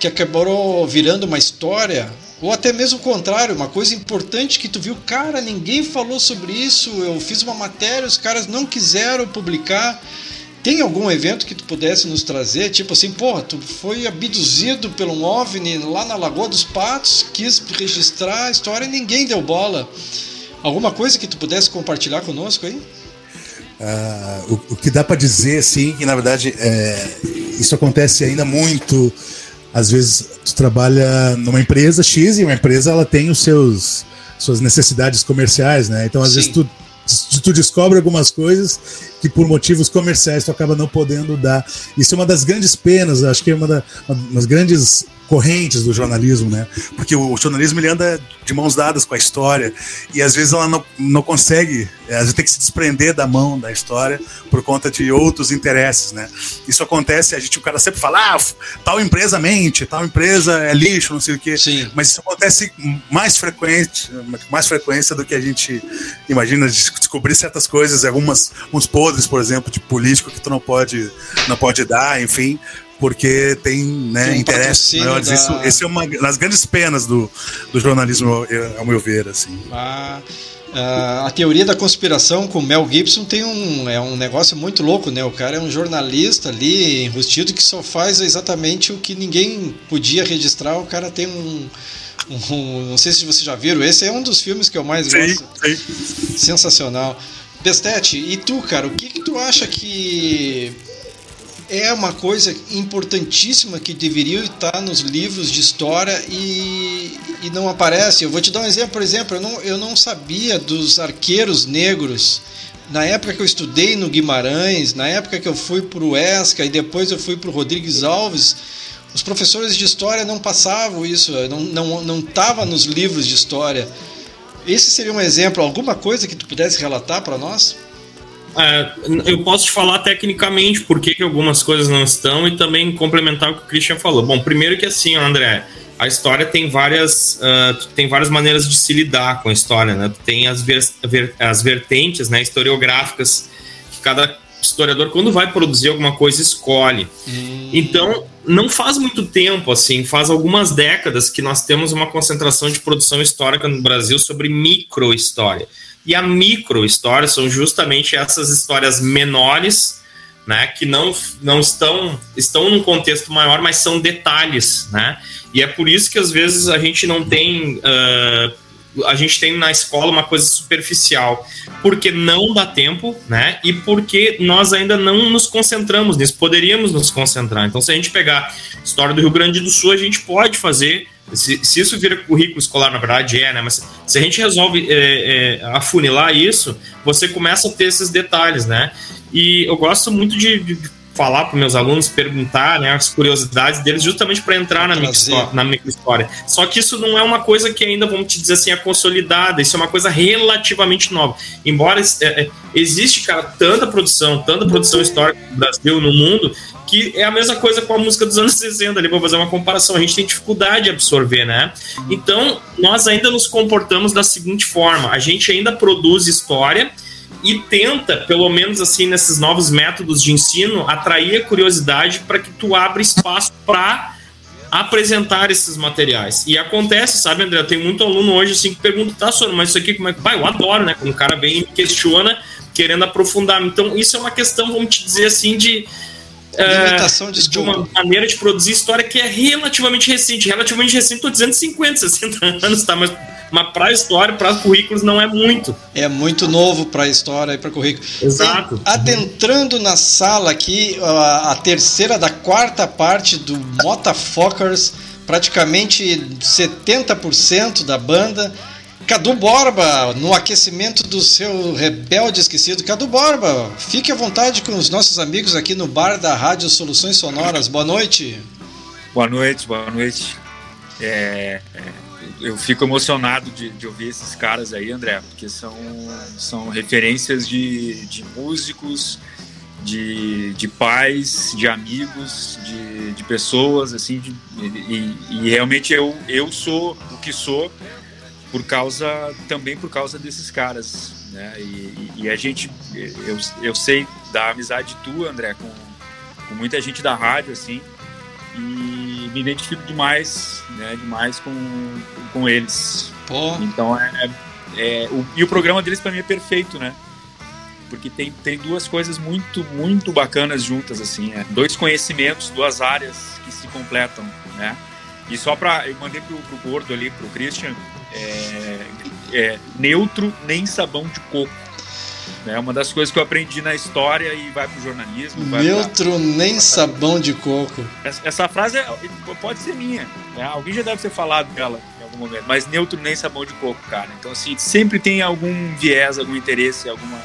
que acabou virando uma história, ou até mesmo o contrário, uma coisa importante que tu viu, cara, ninguém falou sobre isso, eu fiz uma matéria, os caras não quiseram publicar. Tem algum evento que tu pudesse nos trazer, tipo assim, porra, tu foi abduzido por um OVNI lá na Lagoa dos Patos, quis registrar a história e ninguém deu bola. Alguma coisa que tu pudesse compartilhar conosco aí? Ah, o, o que dá para dizer, assim, que na verdade é, isso acontece ainda muito. Às vezes tu trabalha numa empresa X e uma empresa ela tem os seus suas necessidades comerciais, né? Então às Sim. vezes tu, tu descobre algumas coisas que por motivos comerciais tu acaba não podendo dar. Isso é uma das grandes penas, acho que é uma, da, uma das grandes correntes do jornalismo, né? Porque o jornalismo ele anda de mãos dadas com a história e às vezes ela não, não consegue, é, às vezes tem que se desprender da mão da história por conta de outros interesses, né? Isso acontece, a gente o cara sempre fala, ah, tal empresa mente, tal empresa é lixo, não sei o quê. Sim. Mas isso acontece mais frequente, mais frequência do que a gente imagina de descobrir certas coisas, algumas uns podres, por exemplo, de político que tu não pode não pode dar, enfim, porque tem, né, Tem interesses maiores. da- Isso, esse é uma das grandes penas do, do jornalismo, eu- ao meu ver, assim. Ah, ah, a teoria da conspiração com Mel Gibson tem um, é um negócio muito louco, né? O cara é um jornalista ali, enrustido, que só faz exatamente o que ninguém podia registrar. O cara tem um, Um, não sei se vocês já viram, esse é um dos filmes que eu mais sim, gosto. Sim. Sensacional. Bestete, e tu, cara, o que, que tu acha que é uma coisa importantíssima que deveria estar nos livros de história e, e não aparece. Eu vou te dar um exemplo, por exemplo, eu não, eu não sabia dos arqueiros negros. Na época que eu estudei no Guimarães, na época que eu fui para o ESCA e depois eu fui para o Rodrigues Alves, os professores de história não passavam isso, não não não estava nos livros de história. Esse seria um exemplo, alguma coisa que tu pudesse relatar para nós? É, eu posso te falar tecnicamente por que, que algumas coisas não estão e também complementar o que o Christian falou. Bom, primeiro que assim, André, a história tem várias, uh, tem várias maneiras de se lidar com a história, né? Tem as, ver, ver, as vertentes né, historiográficas que cada historiador, quando vai produzir alguma coisa, escolhe. Hum. Então, não faz muito tempo, assim, faz algumas décadas que nós temos uma concentração de produção histórica no Brasil sobre microhistória. E a microhistória são justamente essas histórias menores, né, que não, não estão estão num contexto maior, mas são detalhes, né? E é por isso que às vezes a gente não tem uh, a gente tem na escola uma coisa superficial, porque não dá tempo, né? E porque nós ainda não nos concentramos nisso, poderíamos nos concentrar. Então, se a gente pegar a história do Rio Grande do Sul, a gente pode fazer. Se, se isso vira currículo escolar, na verdade é, né? Mas se a gente resolve é, é, afunilar isso, você começa a ter esses detalhes, né? E eu gosto muito de, de falar para meus alunos, perguntar né, as curiosidades deles, justamente para entrar na, na microhistória. Só que isso não é uma coisa que ainda, vamos te dizer assim, é consolidada, isso é uma coisa relativamente nova. Embora é, é, existe, cara, tanta produção, tanta produção histórica no Brasil, no mundo, que é a mesma coisa com a música dos anos 60, ali, vou fazer uma comparação, a gente tem dificuldade de absorver, né? Então, nós ainda nos comportamos da seguinte forma, a gente ainda produz história, e tenta, pelo menos assim, nesses novos métodos de ensino, atrair a curiosidade para que tu abra espaço para apresentar esses materiais. E acontece, sabe, André? Tem muito aluno hoje assim que pergunta, tá, senhor, mas isso aqui como é que. Pai, eu adoro, né? Quando o cara vem e questiona, querendo aprofundar. Então, isso é uma questão, vamos te dizer assim, de. Limitação de, de uma maneira de produzir história que é relativamente recente. Relativamente recente, estou dizendo 50, 60 anos, tá? Mas mas para história, para currículos, não é muito. É muito novo para história e para currículo. Exato. E, adentrando na sala aqui, a, a terceira da quarta parte do Motafokers, praticamente 70% da banda. Cadu Borba, no aquecimento do seu rebelde esquecido. Cadu Borba, fique à vontade com os nossos amigos aqui no bar da Rádio Soluções Sonoras. Boa noite. Boa noite, boa noite. É, é eu fico emocionado de, de, ouvir esses caras aí, André, porque são, são referências de, de músicos, de, de pais, de amigos, de, de pessoas, assim, de, e, e, realmente eu, eu sou o que sou por causa, também por causa desses caras, né, e, e a gente, eu, eu sei da amizade tua, André, com, com muita gente da rádio, assim, e me identifico demais, né, demais com, com eles. Pô. Então é, é o, e o programa deles para mim é perfeito, né? Porque tem, tem duas coisas muito muito bacanas juntas assim, é, dois conhecimentos, duas áreas que se completam, né? E só para eu mandei pro, pro gordo ali, pro Christian, é, é, neutro nem sabão de coco. É uma das coisas que eu aprendi na história e vai pro jornalismo. Neutro pra... nem sabão de coco. Essa, essa, frase é, pode ser minha. Né? Alguém já deve ter falado dela em algum momento. Mas neutro nem sabão de coco, cara. Então, assim, sempre tem algum viés, algum interesse, alguma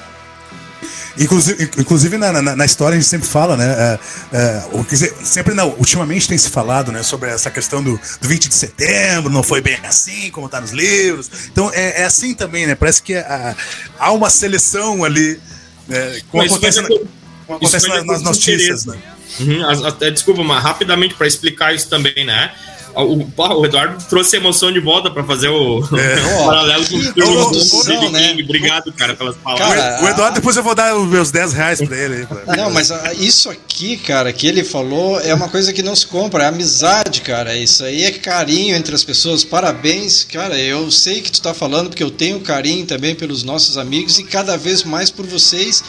Inclusive, inclusive na, na, na, história a gente sempre fala, né? É, é, dizer, sempre não, ultimamente tem se falado né, sobre essa questão do, do 20 de setembro, não foi bem assim, como está nos livros. Então é, é, assim também, né? Parece que é, há uma seleção ali, né, como mas acontece, na, como acontece nas notícias, né? Uhum, até, desculpa, mas rapidamente para explicar isso também, né? O, o, Eduardo trouxe emoção de volta para fazer o, é. o paralelo com o filme né? Obrigado, cara, pelas palavras. Cara, o Eduardo, depois eu vou dar os meus 10 reais para ele. Pra... Não, mas isso aqui, cara, que ele falou é uma coisa que não se compra, é amizade, cara. Isso aí é carinho entre as pessoas. Parabéns, cara. Eu sei que tu tá falando porque eu tenho carinho também pelos nossos amigos e cada vez mais por vocês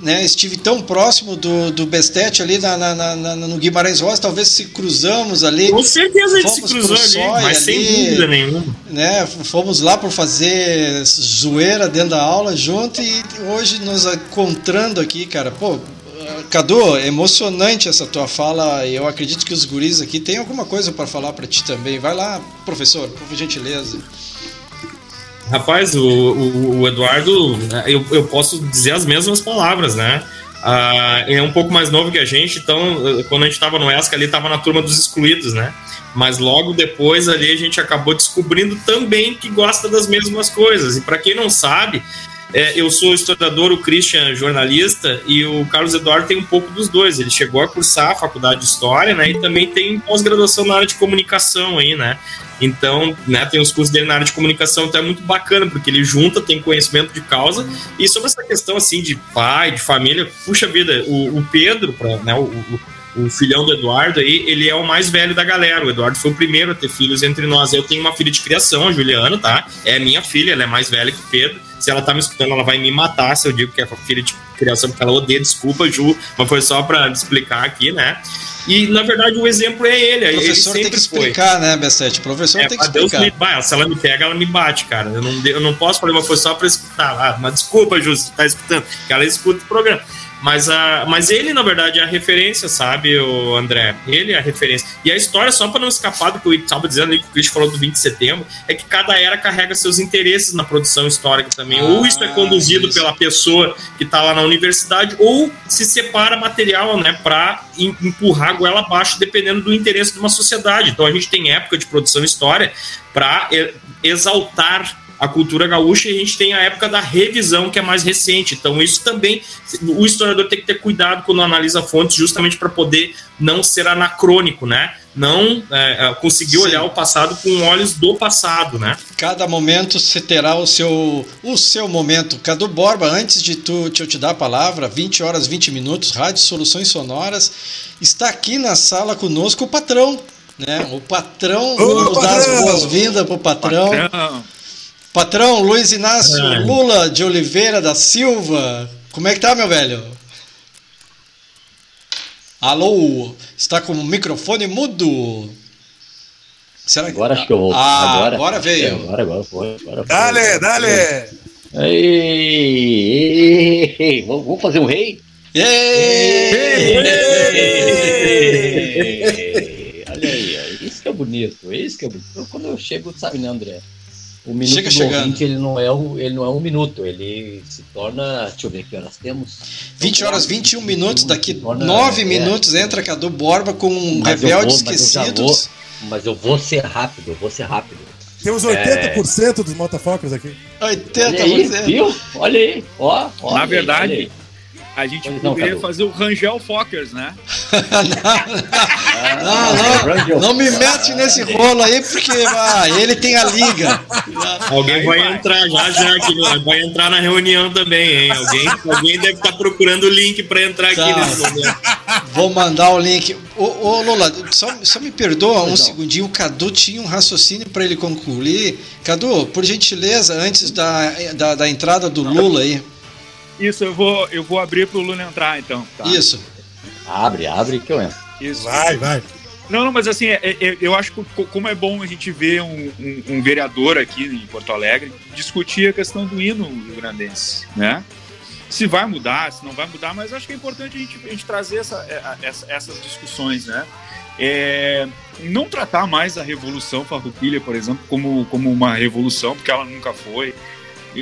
né, estive tão próximo do, do Bestet ali na, na, na, no Guimarães Rosa, talvez se cruzamos ali. Com certeza a gente se cruzou ali, mas ali, sem dúvida nenhuma. Né, fomos lá por fazer zoeira dentro da aula junto e hoje nos encontrando aqui, cara. Pô, Cadu, emocionante essa tua fala. Eu acredito que os guris aqui têm alguma coisa para falar para ti também. Vai lá, professor, por gentileza. Rapaz, o, o, o Eduardo, né, eu, eu posso dizer as mesmas palavras, né? Ah, é um pouco mais novo que a gente, então quando a gente estava no ESCA ali, estava na turma dos excluídos, né? Mas logo depois ali a gente acabou descobrindo também que gosta das mesmas coisas. E para quem não sabe, é, eu sou historiador, o Christian jornalista e o Carlos Eduardo tem um pouco dos dois. Ele chegou a cursar a faculdade de história, né? E também tem pós-graduação na área de comunicação aí, né? Então, né, tem os cursos dele na área de comunicação, então é muito bacana, porque ele junta, tem conhecimento de causa. E sobre essa questão, assim, de pai, de família, puxa vida, o, o Pedro, pra, né, o, o, o, filhão do Eduardo aí, ele é o mais velho da galera. O Eduardo foi o primeiro a ter filhos entre nós. Eu tenho uma filha de criação, a Juliana, tá? É minha filha, ela é mais velha que o Pedro. Se ela tá me escutando, ela vai me matar se eu digo que é filha de criação, porque ela odeia, desculpa, Ju, mas foi só para explicar aqui, né? E, na verdade, o exemplo é ele. O professor ele tem que explicar, foi. né, Bessete? O professor é, tem que explicar. Deus me... se ela me pega, ela me bate, cara. Eu não, eu não posso falar, mas foi só pra escutar. Ah, mas desculpa, Ju, você tá escutando. Que ela escuta o programa. Mas, a, mas ele, na verdade, é a referência, sabe, o André? Ele é a referência. E a história, só para não escapar do que eu estava dizendo ali, que o Chris falou do 20 de setembro, é que cada era carrega seus interesses na produção histórica também. Ah, ou isso é conduzido isso. pela pessoa que está lá na universidade, ou se separa material, né, para empurrar a goela abaixo, dependendo do interesse de uma sociedade. Então a gente tem época de produção história para exaltar a cultura gaúcha e a gente tem a época da revisão, que é mais recente. Então, isso também, o historiador tem que ter cuidado quando analisa fontes, justamente para poder não ser anacrônico, né? Não é, é conseguir Sim. olhar o passado com olhos do passado, né? Cada momento você terá o seu, o seu momento. Cadu Borba, antes de tu, te, eu te dar a palavra, 20 horas 20 minutos, Rádio Soluções Sonoras, está aqui na sala conosco o patrão, né? O patrão, Ô, vamos dar as boas-vindas pro patrão. patrão. Patrão Luiz Inácio é. Lula de Oliveira da Silva. Como é que tá, meu velho? Alô? Está com o microfone mudo. Será que... Agora acho que eu vou. Ah, agora, agora veio. Agora, agora foi. Agora foi. Dale, dale! Ei, ei, vamos fazer um rei? Ei! Olha aí, isso que é bonito, isso que é bonito. Quando eu chego, sabe, né, André? O minuto Chega do chegando. ouvinte, ele não, é um, ele não é um minuto, ele se torna. Deixa eu ver que horas temos. 20 horas 21 minutos, daqui torna, 9 é, minutos entra Cadu Borba com um Rebeldes Esquecidos. Mas, mas eu vou ser rápido, eu vou ser rápido. Temos 80% é... dos motafocers aqui. 80%. Olha aí, viu? Olha aí, ó. Olha Na verdade, a gente pois poderia não, fazer o Rangel Fockers, né? não, não, não, me mete nesse rolo aí, porque ah, ele tem a liga. Alguém vai, vai, entrar já, já, que vai entrar na reunião também, hein? Alguém, alguém deve estar procurando o link para entrar tá. aqui nesse momento. Vou mandar o link. Ô, ô Lula, só, só me perdoa um segundinho. O Cadu tinha um raciocínio para ele concluir. Cadu, por gentileza, antes da, da, da entrada do Lula aí. Isso, eu vou, eu vou abrir pro Lula entrar, então. Tá? Isso. Abre, abre que eu entro. Isso. Vai, vai. Não, não, mas assim, é, é, eu acho que como é bom a gente ver um, um, um, vereador aqui em Porto Alegre discutir a questão do hino grandense, né? Se vai mudar, se não vai mudar, mas acho que é importante a gente, a gente trazer essa, é, essa, essas discussões, né? É, não tratar mais a Revolução Farroupilha, por exemplo, como, como uma revolução, porque ela nunca foi.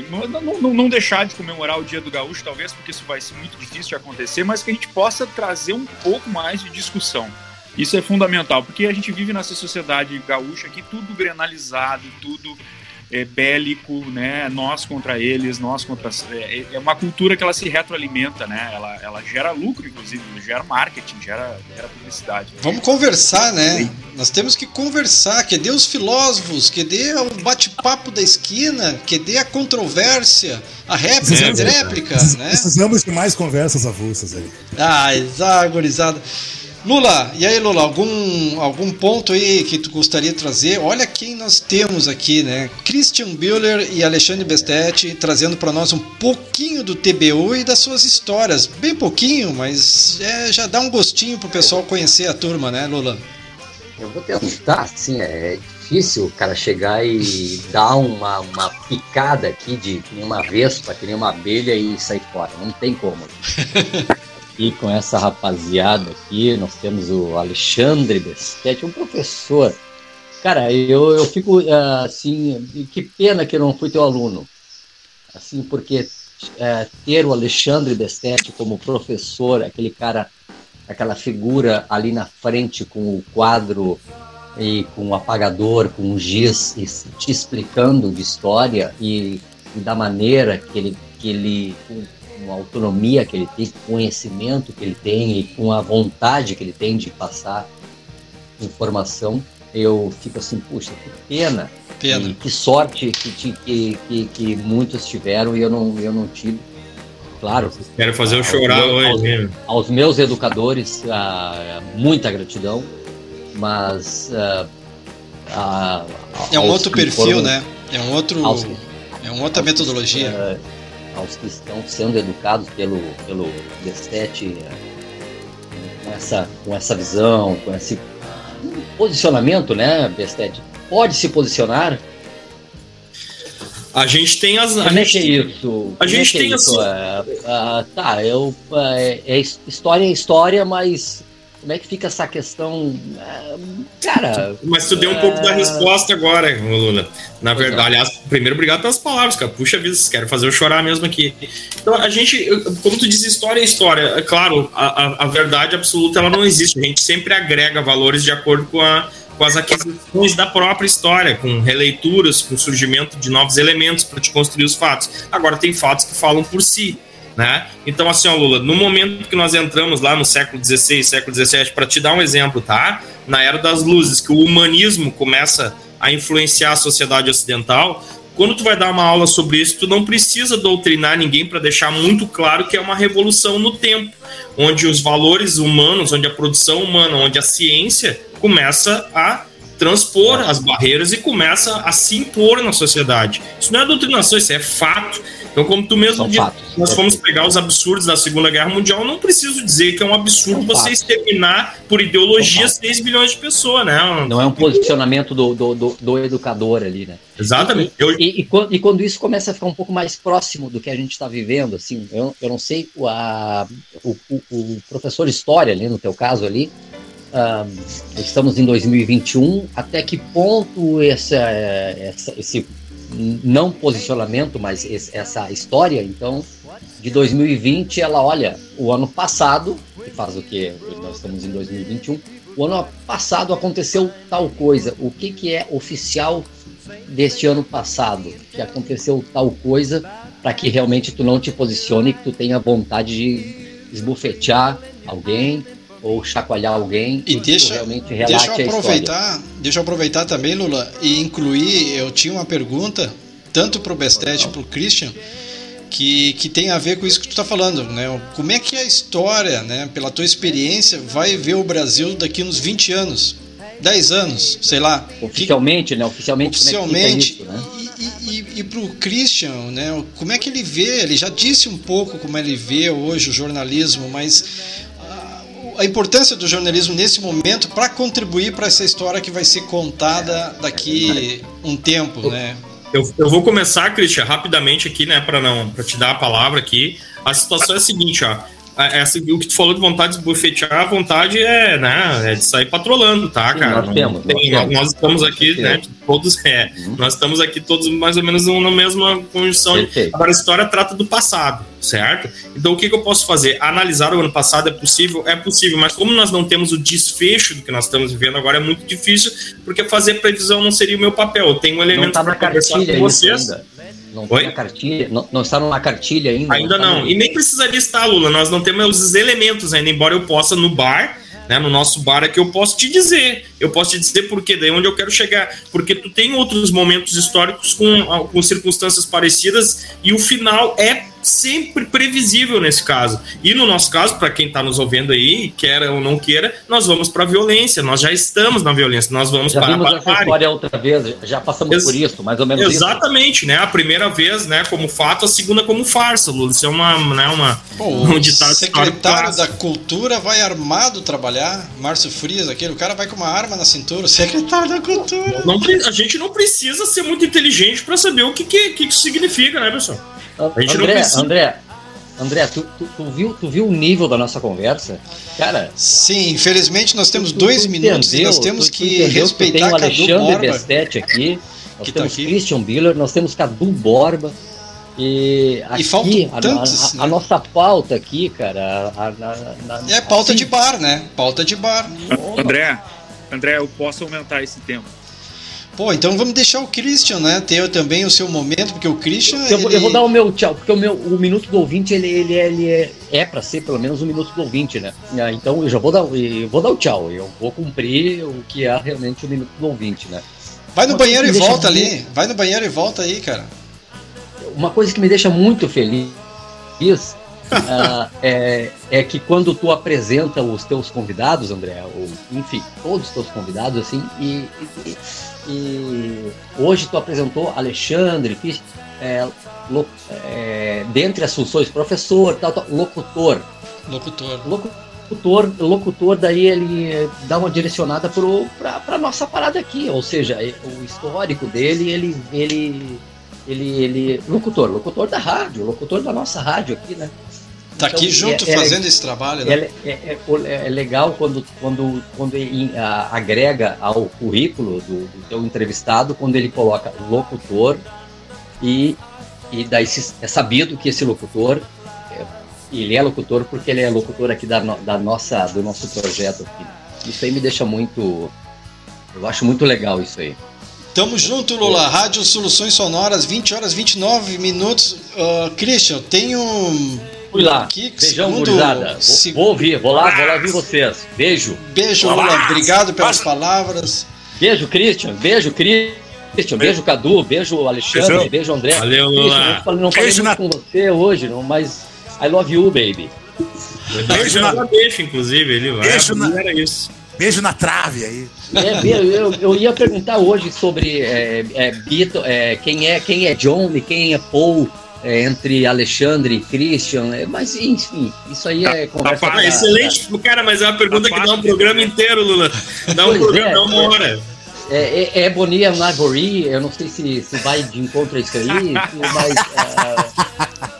Não, não, não, deixar de comemorar o Dia do Gaúcho, talvez, porque isso vai ser muito difícil de acontecer, mas que a gente possa trazer um pouco mais de discussão. Isso é fundamental, porque a gente vive nessa sociedade gaúcha aqui, tudo grenalizado, tudo é, bélico, né? Nós contra eles, nós contra. É, é, uma cultura que ela se retroalimenta, né? Ela, ela gera lucro, inclusive, gera marketing, gera, gera publicidade. Vamos conversar, né? Sim. Nós temos que conversar, que dê os filósofos, que dê o bate-papo da esquina, que dê a controvérsia, a réplica, a réplica, né? Precisamos de mais conversas avulsas aí. Ah, exagorizado. Lula, e aí Lula, algum, algum ponto aí que tu gostaria de trazer? Olha quem nós temos aqui, né? Christian Bühler e Alexandre Bestetti trazendo para nós um pouquinho do TBU e das suas histórias. Bem pouquinho, mas é, já dá um gostinho pro pessoal conhecer a turma, né, Lula? Eu vou tentar, assim, é difícil o cara chegar e dar uma, uma picada aqui de uma vespa, que nem uma abelha e sair fora. Não tem como. aqui com essa rapaziada aqui. Nós temos o Alexandre Bestetti, um professor. Cara, eu, eu fico assim, que pena que eu não fui teu aluno. Assim, porque é, ter o Alexandre Bestetti como professor, aquele cara, aquela figura ali na frente com o quadro e com o apagador, com o giz, e te explicando de história e, e da maneira que ele, que ele com a autonomia que ele tem, com o conhecimento que ele tem e com a vontade que ele tem de passar informação, eu fico assim, puxa, que pena. Pena. E que sorte que, que, que, que muitos tiveram e eu não, eu não tive. Claro. Quero fazer eu chorar aos, hoje. Aos, aos meus educadores, uh, muita gratidão, mas. Uh, uh, é um outro perfil, foram, né? É um outro. Aos, é uma outra metodologia aos que estão sendo educados pelo, pelo D7 eh, com essa, com essa visão, com esse posicionamento, né, Bestet? Pode se posicionar? A gente tem as. Como é que é isso? A gente é tem é as. Uh, uh, tá, eu, uh, é, história é história, mas como é que fica essa questão? É, cara. Mas tu deu um é... pouco da resposta agora, Lula. Na verdade, é. aliás, primeiro, obrigado pelas palavras, cara. Puxa vida, quero fazer eu chorar mesmo aqui. Então, a gente, como tu diz, história é história. É claro, a, a, a verdade absoluta ela não existe. A gente sempre agrega valores de acordo com a com as aquisições da própria história, com releituras, com o surgimento de novos elementos para te construir os fatos. Agora, tem fatos que falam por si. Né? Então, assim, ó, Lula, no momento que nós entramos lá no século XVI, século XVII, para te dar um exemplo, tá? Na Era das Luzes, que o humanismo começa a influenciar a sociedade ocidental, quando tu vai dar uma aula sobre isso, tu não precisa doutrinar ninguém para deixar muito claro que é uma revolução no tempo, onde os valores humanos, onde a produção humana, onde a ciência começa a transpor as barreiras e começa a se impor na sociedade. Isso não é doutrinação, isso é fato. Então, como tu mesmo disse, nós fomos pegar os absurdos da Segunda Guerra Mundial, não preciso dizer que é um absurdo você exterminar por ideologia 6 bilhões de pessoas, né? Não é um posicionamento do, do, do, do educador ali, né? Exatamente. E, e, e, e, quando isso começa a ficar um pouco mais próximo do que a gente está vivendo, assim, eu, eu não sei, a, o, o, o professor História, ali no teu caso ali, um, estamos em 2021, até que ponto esse, essa, esse não posicionamento, mas essa história, então, de 2020, ela olha o ano passado, que faz o que? Nós estamos em 2021. O ano passado aconteceu tal coisa. O que, que é oficial deste ano passado? Que aconteceu tal coisa para que realmente tu não te posicione, que tu tenha vontade de esbufetear alguém ou chacoalhar alguém e, deixa, realmente relate deixa eu aproveitar, Deixa eu aproveitar também, Lula, e incluir, eu tinha uma pergunta, tanto para o Bestet para o Christian, que, que tem a ver com isso que tu está falando, né? Como é que a história, né, pela tua experiência, vai ver o Brasil daqui uns 20 anos? 10 anos, sei lá. Oficialmente, que, né? Oficialmente, oficialmente. É isso, né? E, e, e para o Christian, né? Como é que ele vê? Ele já disse um pouco como ele vê hoje o jornalismo, mas a importância do jornalismo nesse momento para contribuir para essa história que vai ser contada daqui um tempo, né? Eu, eu vou começar, Christian, rapidamente aqui, né, para não para te dar a palavra aqui. A situação é a seguinte, ó. Essa, o que tu falou de vontade de bufetear, a vontade é, né, é de sair patrolando, tá, cara? Nós, temos, tem, nós, nós, estamos aqui, né, todos, é, uhum. nós estamos aqui todos mais ou menos na mesma condição. Perfeito. Agora, a história trata do passado, certo? Então, o que, que eu posso fazer? Analisar o ano passado é possível? É possível, mas como nós não temos o desfecho do que nós estamos vivendo agora, é muito difícil, porque fazer previsão não seria o meu papel. Eu tenho um elemento para conversar com vocês. Ainda. Não Oi? na cartilha, não, não está numa cartilha ainda. Ainda não. não. E nem precisaria estar, Lula. Nós não temos os elementos ainda, embora eu possa no bar, né, no nosso bar aqui, eu posso te dizer. Eu posso te dizer por quê, daí onde eu quero chegar. Porque tu tem outros momentos históricos com, com circunstâncias parecidas e o final é sempre previsível nesse caso. E no nosso caso, para quem está nos ouvindo aí, queira ou não queira, nós vamos para a violência, nós já estamos na violência, nós vamos já para vimos a essa história outra vez, já passamos Ex por isso, mais ou menos Exatamente, isso. né? A primeira vez, né, como fato, a segunda como farsa, Lula. Isso é uma, né, uma Pô, um ditado secretário da cultura vai armado trabalhar, Márcio Frias, aquele, o cara vai com uma arma na cintura, o secretário da cultura. Não, a gente não precisa ser muito inteligente para saber o que, que, que isso significa, né, pessoal? A gente André, não precisa... André, André, tu, tu, tu, viu, tu viu o nível da nossa conversa? Cara. Sim, infelizmente nós temos dois minutos entendeu, e nós temos que respeitar tem o Alexandre Bestete aqui, nós que tá temos tá aqui. Christian Biller, nós temos Cadu Borba. E, aqui, e faltam tantos, a, a, né? a, nossa pauta aqui, cara. A, é pauta assim, de bar, né? Pauta de bar. André, André, eu posso aumentar esse tempo. Pô, então vamos deixar o Christian, né? Ter também o seu momento, porque o Christian. Eu, ele... eu vou dar o meu tchau, porque o, meu, o minuto do ouvinte ele, ele, ele é, é para ser pelo menos um minuto do ouvinte, né? Ah, então eu já vou dar, eu vou dar o tchau, eu vou cumprir o que é realmente o minuto do ouvinte, né? Vai no Uma banheiro e volta ali, vai no banheiro e volta aí, cara. Uma coisa que me deixa muito feliz uh, é, é, que quando tu apresenta os teus convidados, André, ou, enfim, todos os teus convidados, assim, e, e, e hoje tu apresentou Alexandre, fiz, é, lo, é, dentre as funções, professor, tal, tal, locutor. Locutor. Locutor, locutor, daí ele dá uma direcionada para a nossa parada aqui, ou seja, o histórico dele, ele, ele, ele, ele, locutor, locutor da rádio, locutor da nossa rádio aqui, né? Tá aqui então, junto é, é fazendo é, esse trabalho, né? É, é, é, legal quando, quando, quando ele, a, agrega ao currículo do, do teu entrevistado, quando ele coloca locutor e, e daí se, é sabido que esse locutor ele é locutor porque ele é locutor aqui da, da nossa, do nosso projeto aqui. Isso aí me deixa muito. Eu acho muito legal isso aí. Tamo junto, Lula. Rádio Soluções Sonoras, 20 horas 29 minutos. Uh, Christian, tenho Fui lá. Aqui, Beijão, segundo, gurizada. Vou, vou, ouvir, vou lá, vou lá ouvir vocês. Beijo. Beijo, Lula. Obrigado pelas palavras. Beijo, Christian. Beijo, Christian. Beijo, Cadu. Beijo, Alexandre. Beijo, beijo André. Valeu, Lula. Christian, não falei, muito na... com você hoje, não, mas I love you, baby. Beijo na... Beijo, inclusive. Ele vai. Beijo na... Era isso. Beijo na trave aí. É, eu, eu ia perguntar hoje sobre é, é, Beatle, é, quem, é, quem é John e quem é Paul é, entre Alexandre e Christian, é, mas enfim, isso aí é tá conversa. Tá, excelente, cara, mas é uma pergunta tá que dá um programa inteiro, Lula. Dá um programa, é, dá uma hora. É, é, é Bonnie and Ivory, eu não sei se, se vai de encontro a isso aí, mas. É,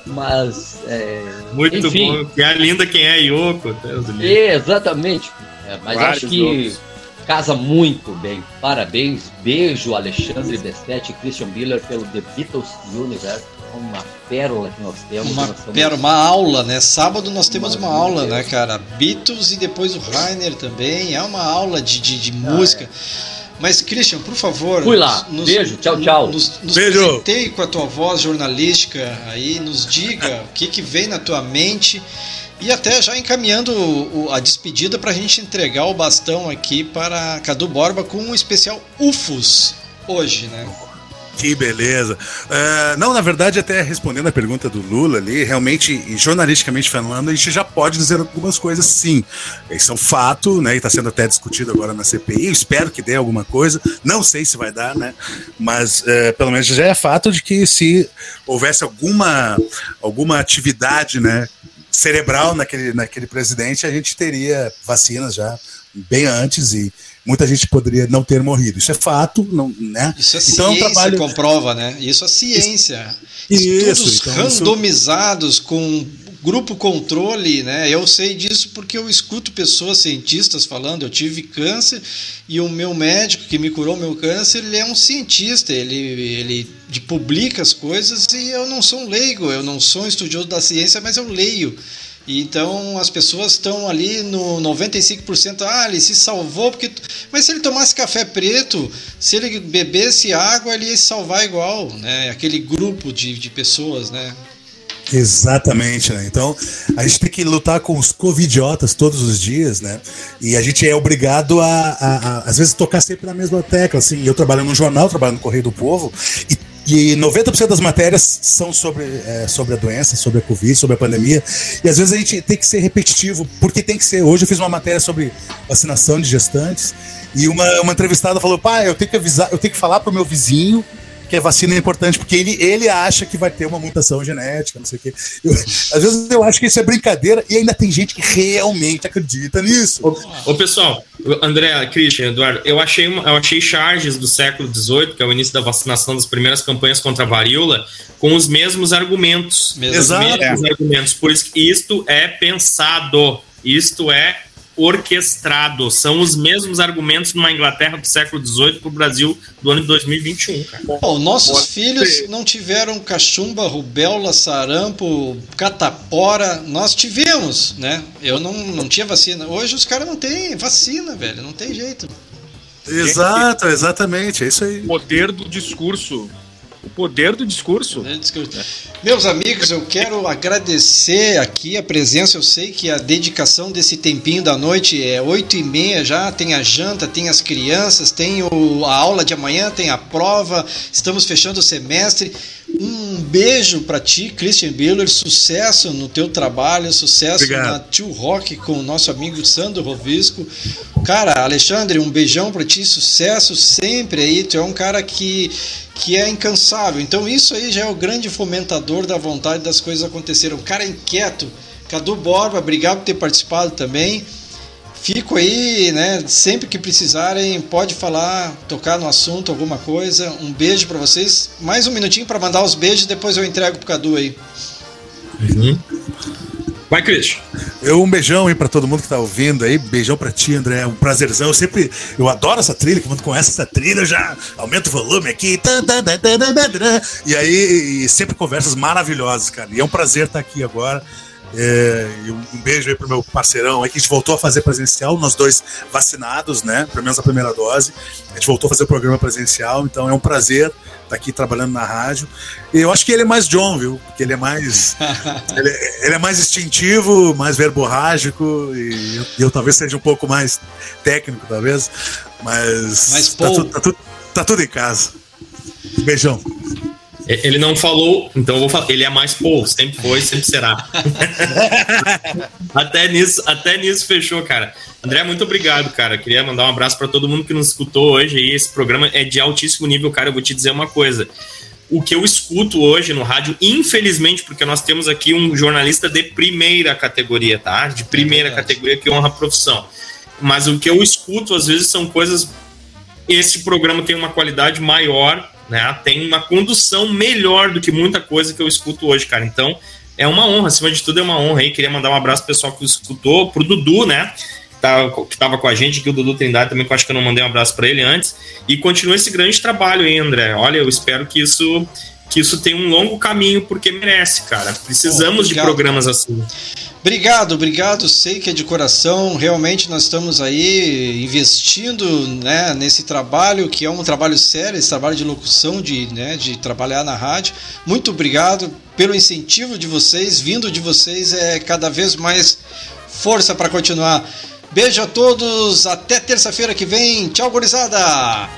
mas. É, Muito enfim. bom. Que é linda quem é Yoko. É, exatamente. É, mas Vários acho que outros. casa muito bem. Parabéns. Beijo, Alexandre Bessetti e Christian Miller pelo The Beatles Universe uma pérola que nós temos. Uma nós pérola, uma aula, né? Sábado nós temos uma, uma aula, né, cara? Beatles e depois o Rainer também. É uma aula de, de, de ah, música. É. Mas, Christian, por favor. Fui lá. Nos, Beijo. Tchau, tchau. Nos, nos Beijo. com a tua voz jornalística aí. Nos diga o que, que vem na tua mente. E até já encaminhando a despedida para a gente entregar o bastão aqui para Cadu Borba com um especial UFOS hoje, né? Que beleza. Uh, não, na verdade, até respondendo a pergunta do Lula ali, realmente, jornalisticamente falando, a gente já pode dizer algumas coisas sim. Isso é um fato, né? E está sendo até discutido agora na CPI. Eu espero que dê alguma coisa. Não sei se vai dar, né? Mas uh, pelo menos já é fato de que se houvesse alguma, alguma atividade, né? Cerebral naquele, naquele presidente, a gente teria vacinas já bem antes e muita gente poderia não ter morrido. Isso é fato, não, né? Isso é então, ciência é um trabalho... comprova, né? Isso é ciência. Isso, Estudos então, randomizados isso... com grupo controle, né? Eu sei disso porque eu escuto pessoas cientistas falando. Eu tive câncer e o meu médico que me curou meu câncer, ele é um cientista. Ele ele publica as coisas e eu não sou um leigo, eu não sou um estudioso da ciência, mas eu leio. Então as pessoas estão ali no 95%, ah, ele se salvou porque. Mas se ele tomasse café preto, se ele bebesse água, ele ia se salvar igual, né? Aquele grupo de, de pessoas, né? Exatamente, né? Então a gente tem que lutar com os covidiotas todos os dias, né? E a gente é obrigado a, a, a às vezes, tocar sempre na mesma tecla. Assim, eu trabalho no jornal, trabalho no Correio do Povo, e E 90% das matérias são sobre, é, sobre a doença, sobre a Covid, sobre a pandemia. E às vezes a gente tem que ser repetitivo, porque tem que ser. Hoje eu fiz uma matéria sobre vacinação de gestantes, e uma, uma entrevistada falou: pai, eu tenho que avisar, eu tenho que falar pro meu vizinho que a vacina é importante, porque ele, ele acha que vai ter uma mutação genética, não sei o quê. Eu, às vezes eu acho que isso é brincadeira e ainda tem gente que realmente acredita nisso. Ô, ô pessoal, André, Christian, Eduardo, eu achei, uma, eu achei charges do século XVIII, que é o início da vacinação das primeiras campanhas contra a varíola, com os mesmos argumentos. Mesmo. Exato. Os mesmos argumentos. Por isso que isto é pensado. Isto é orquestrado. São os mesmos argumentos numa Inglaterra do século XVIII para o Brasil do ano de 2021. Cara. Bom, nossos filhos não tiveram cachumba, rubéola, sarampo, catapora. Nós tivemos, né? Eu não, não tinha vacina. Hoje os caras não têm vacina, velho. Não tem jeito. Exato, exatamente. É isso aí. Poder do discurso o poder do discurso. Meus amigos, eu quero agradecer aqui a presença. Eu sei que a dedicação desse tempinho da noite é oito e meia já. Tem a janta, tem as crianças, tem o, a aula de amanhã, tem a prova. Estamos fechando o semestre. Um beijo para ti, Christian Biller. Sucesso no teu trabalho, sucesso Obrigado. na Tio Rock com o nosso amigo Sandro Rovisco. Cara, Alexandre, um beijão para ti, sucesso sempre aí. Tu é um cara que que é incansável. Então isso aí já é o grande fomentador da vontade das coisas acontecerem. Um cara inquieto. Cadu Borba, obrigado por ter participado também. Fico aí, né? Sempre que precisarem, pode falar, tocar no assunto, alguma coisa. Um beijo para vocês. Mais um minutinho para mandar os beijos, depois eu entrego pro Cadu aí. Uhum. Vai, Cris. Eu um beijão aí para todo mundo que tá ouvindo aí. Beijão para ti, André. É um prazerzão. Eu sempre eu adoro essa trilha, quando conhece essa trilha, eu já aumento o volume aqui. E aí, e sempre conversas maravilhosas, cara. E é um prazer estar aqui agora. É, um beijo aí pro meu parceirão aí, que a gente voltou a fazer presencial, nós dois vacinados, né? Pelo menos a primeira dose. A gente voltou a fazer o programa presencial, então é um prazer estar tá aqui trabalhando na rádio. E eu acho que ele é mais John, viu? Porque ele é mais. ele, ele, é mais instintivo, mais verborrágico, e eu, eu, talvez seja um pouco mais técnico, talvez. Mas. Mas tá, tu, tá, tu, tá tudo em casa. Beijão. Ele não falou, então eu vou falar. Ele é mais Paul, sempre foi, sempre será. até, nisso, até nisso fechou, cara. André, muito obrigado, cara. Queria mandar um abraço para todo mundo que nos escutou hoje. E esse programa é de altíssimo nível, cara. Eu vou te dizer uma coisa. O que eu escuto hoje no rádio, infelizmente, porque nós temos aqui um jornalista de primeira categoria, tá? De primeira é categoria que honra a profissão. Mas o que eu escuto às vezes são coisas. Esse programa tem uma qualidade maior né? Tem uma condução melhor do que muita coisa que eu escuto hoje, cara. Então, é uma honra, acima de tudo é uma honra aí. Queria mandar um abraço pro pessoal que escutou, pro Dudu, né? Que tava com a gente aqui, o Dudu Trindade também, que eu acho que eu não mandei um abraço para ele antes. E continua esse grande trabalho aí, André. Olha, eu espero que isso que isso tenha um longo caminho, porque merece, cara. Precisamos de programas assim. Obrigado, obrigado. Sei que é de coração. Realmente nós estamos aí investindo né, nesse trabalho, que é um trabalho sério, esse trabalho de locução, de, né, de trabalhar na rádio. Muito obrigado pelo incentivo de vocês. Vindo de vocês é cada vez mais força para continuar. Beijo a todos. Até terça-feira que vem. Tchau, gurizada.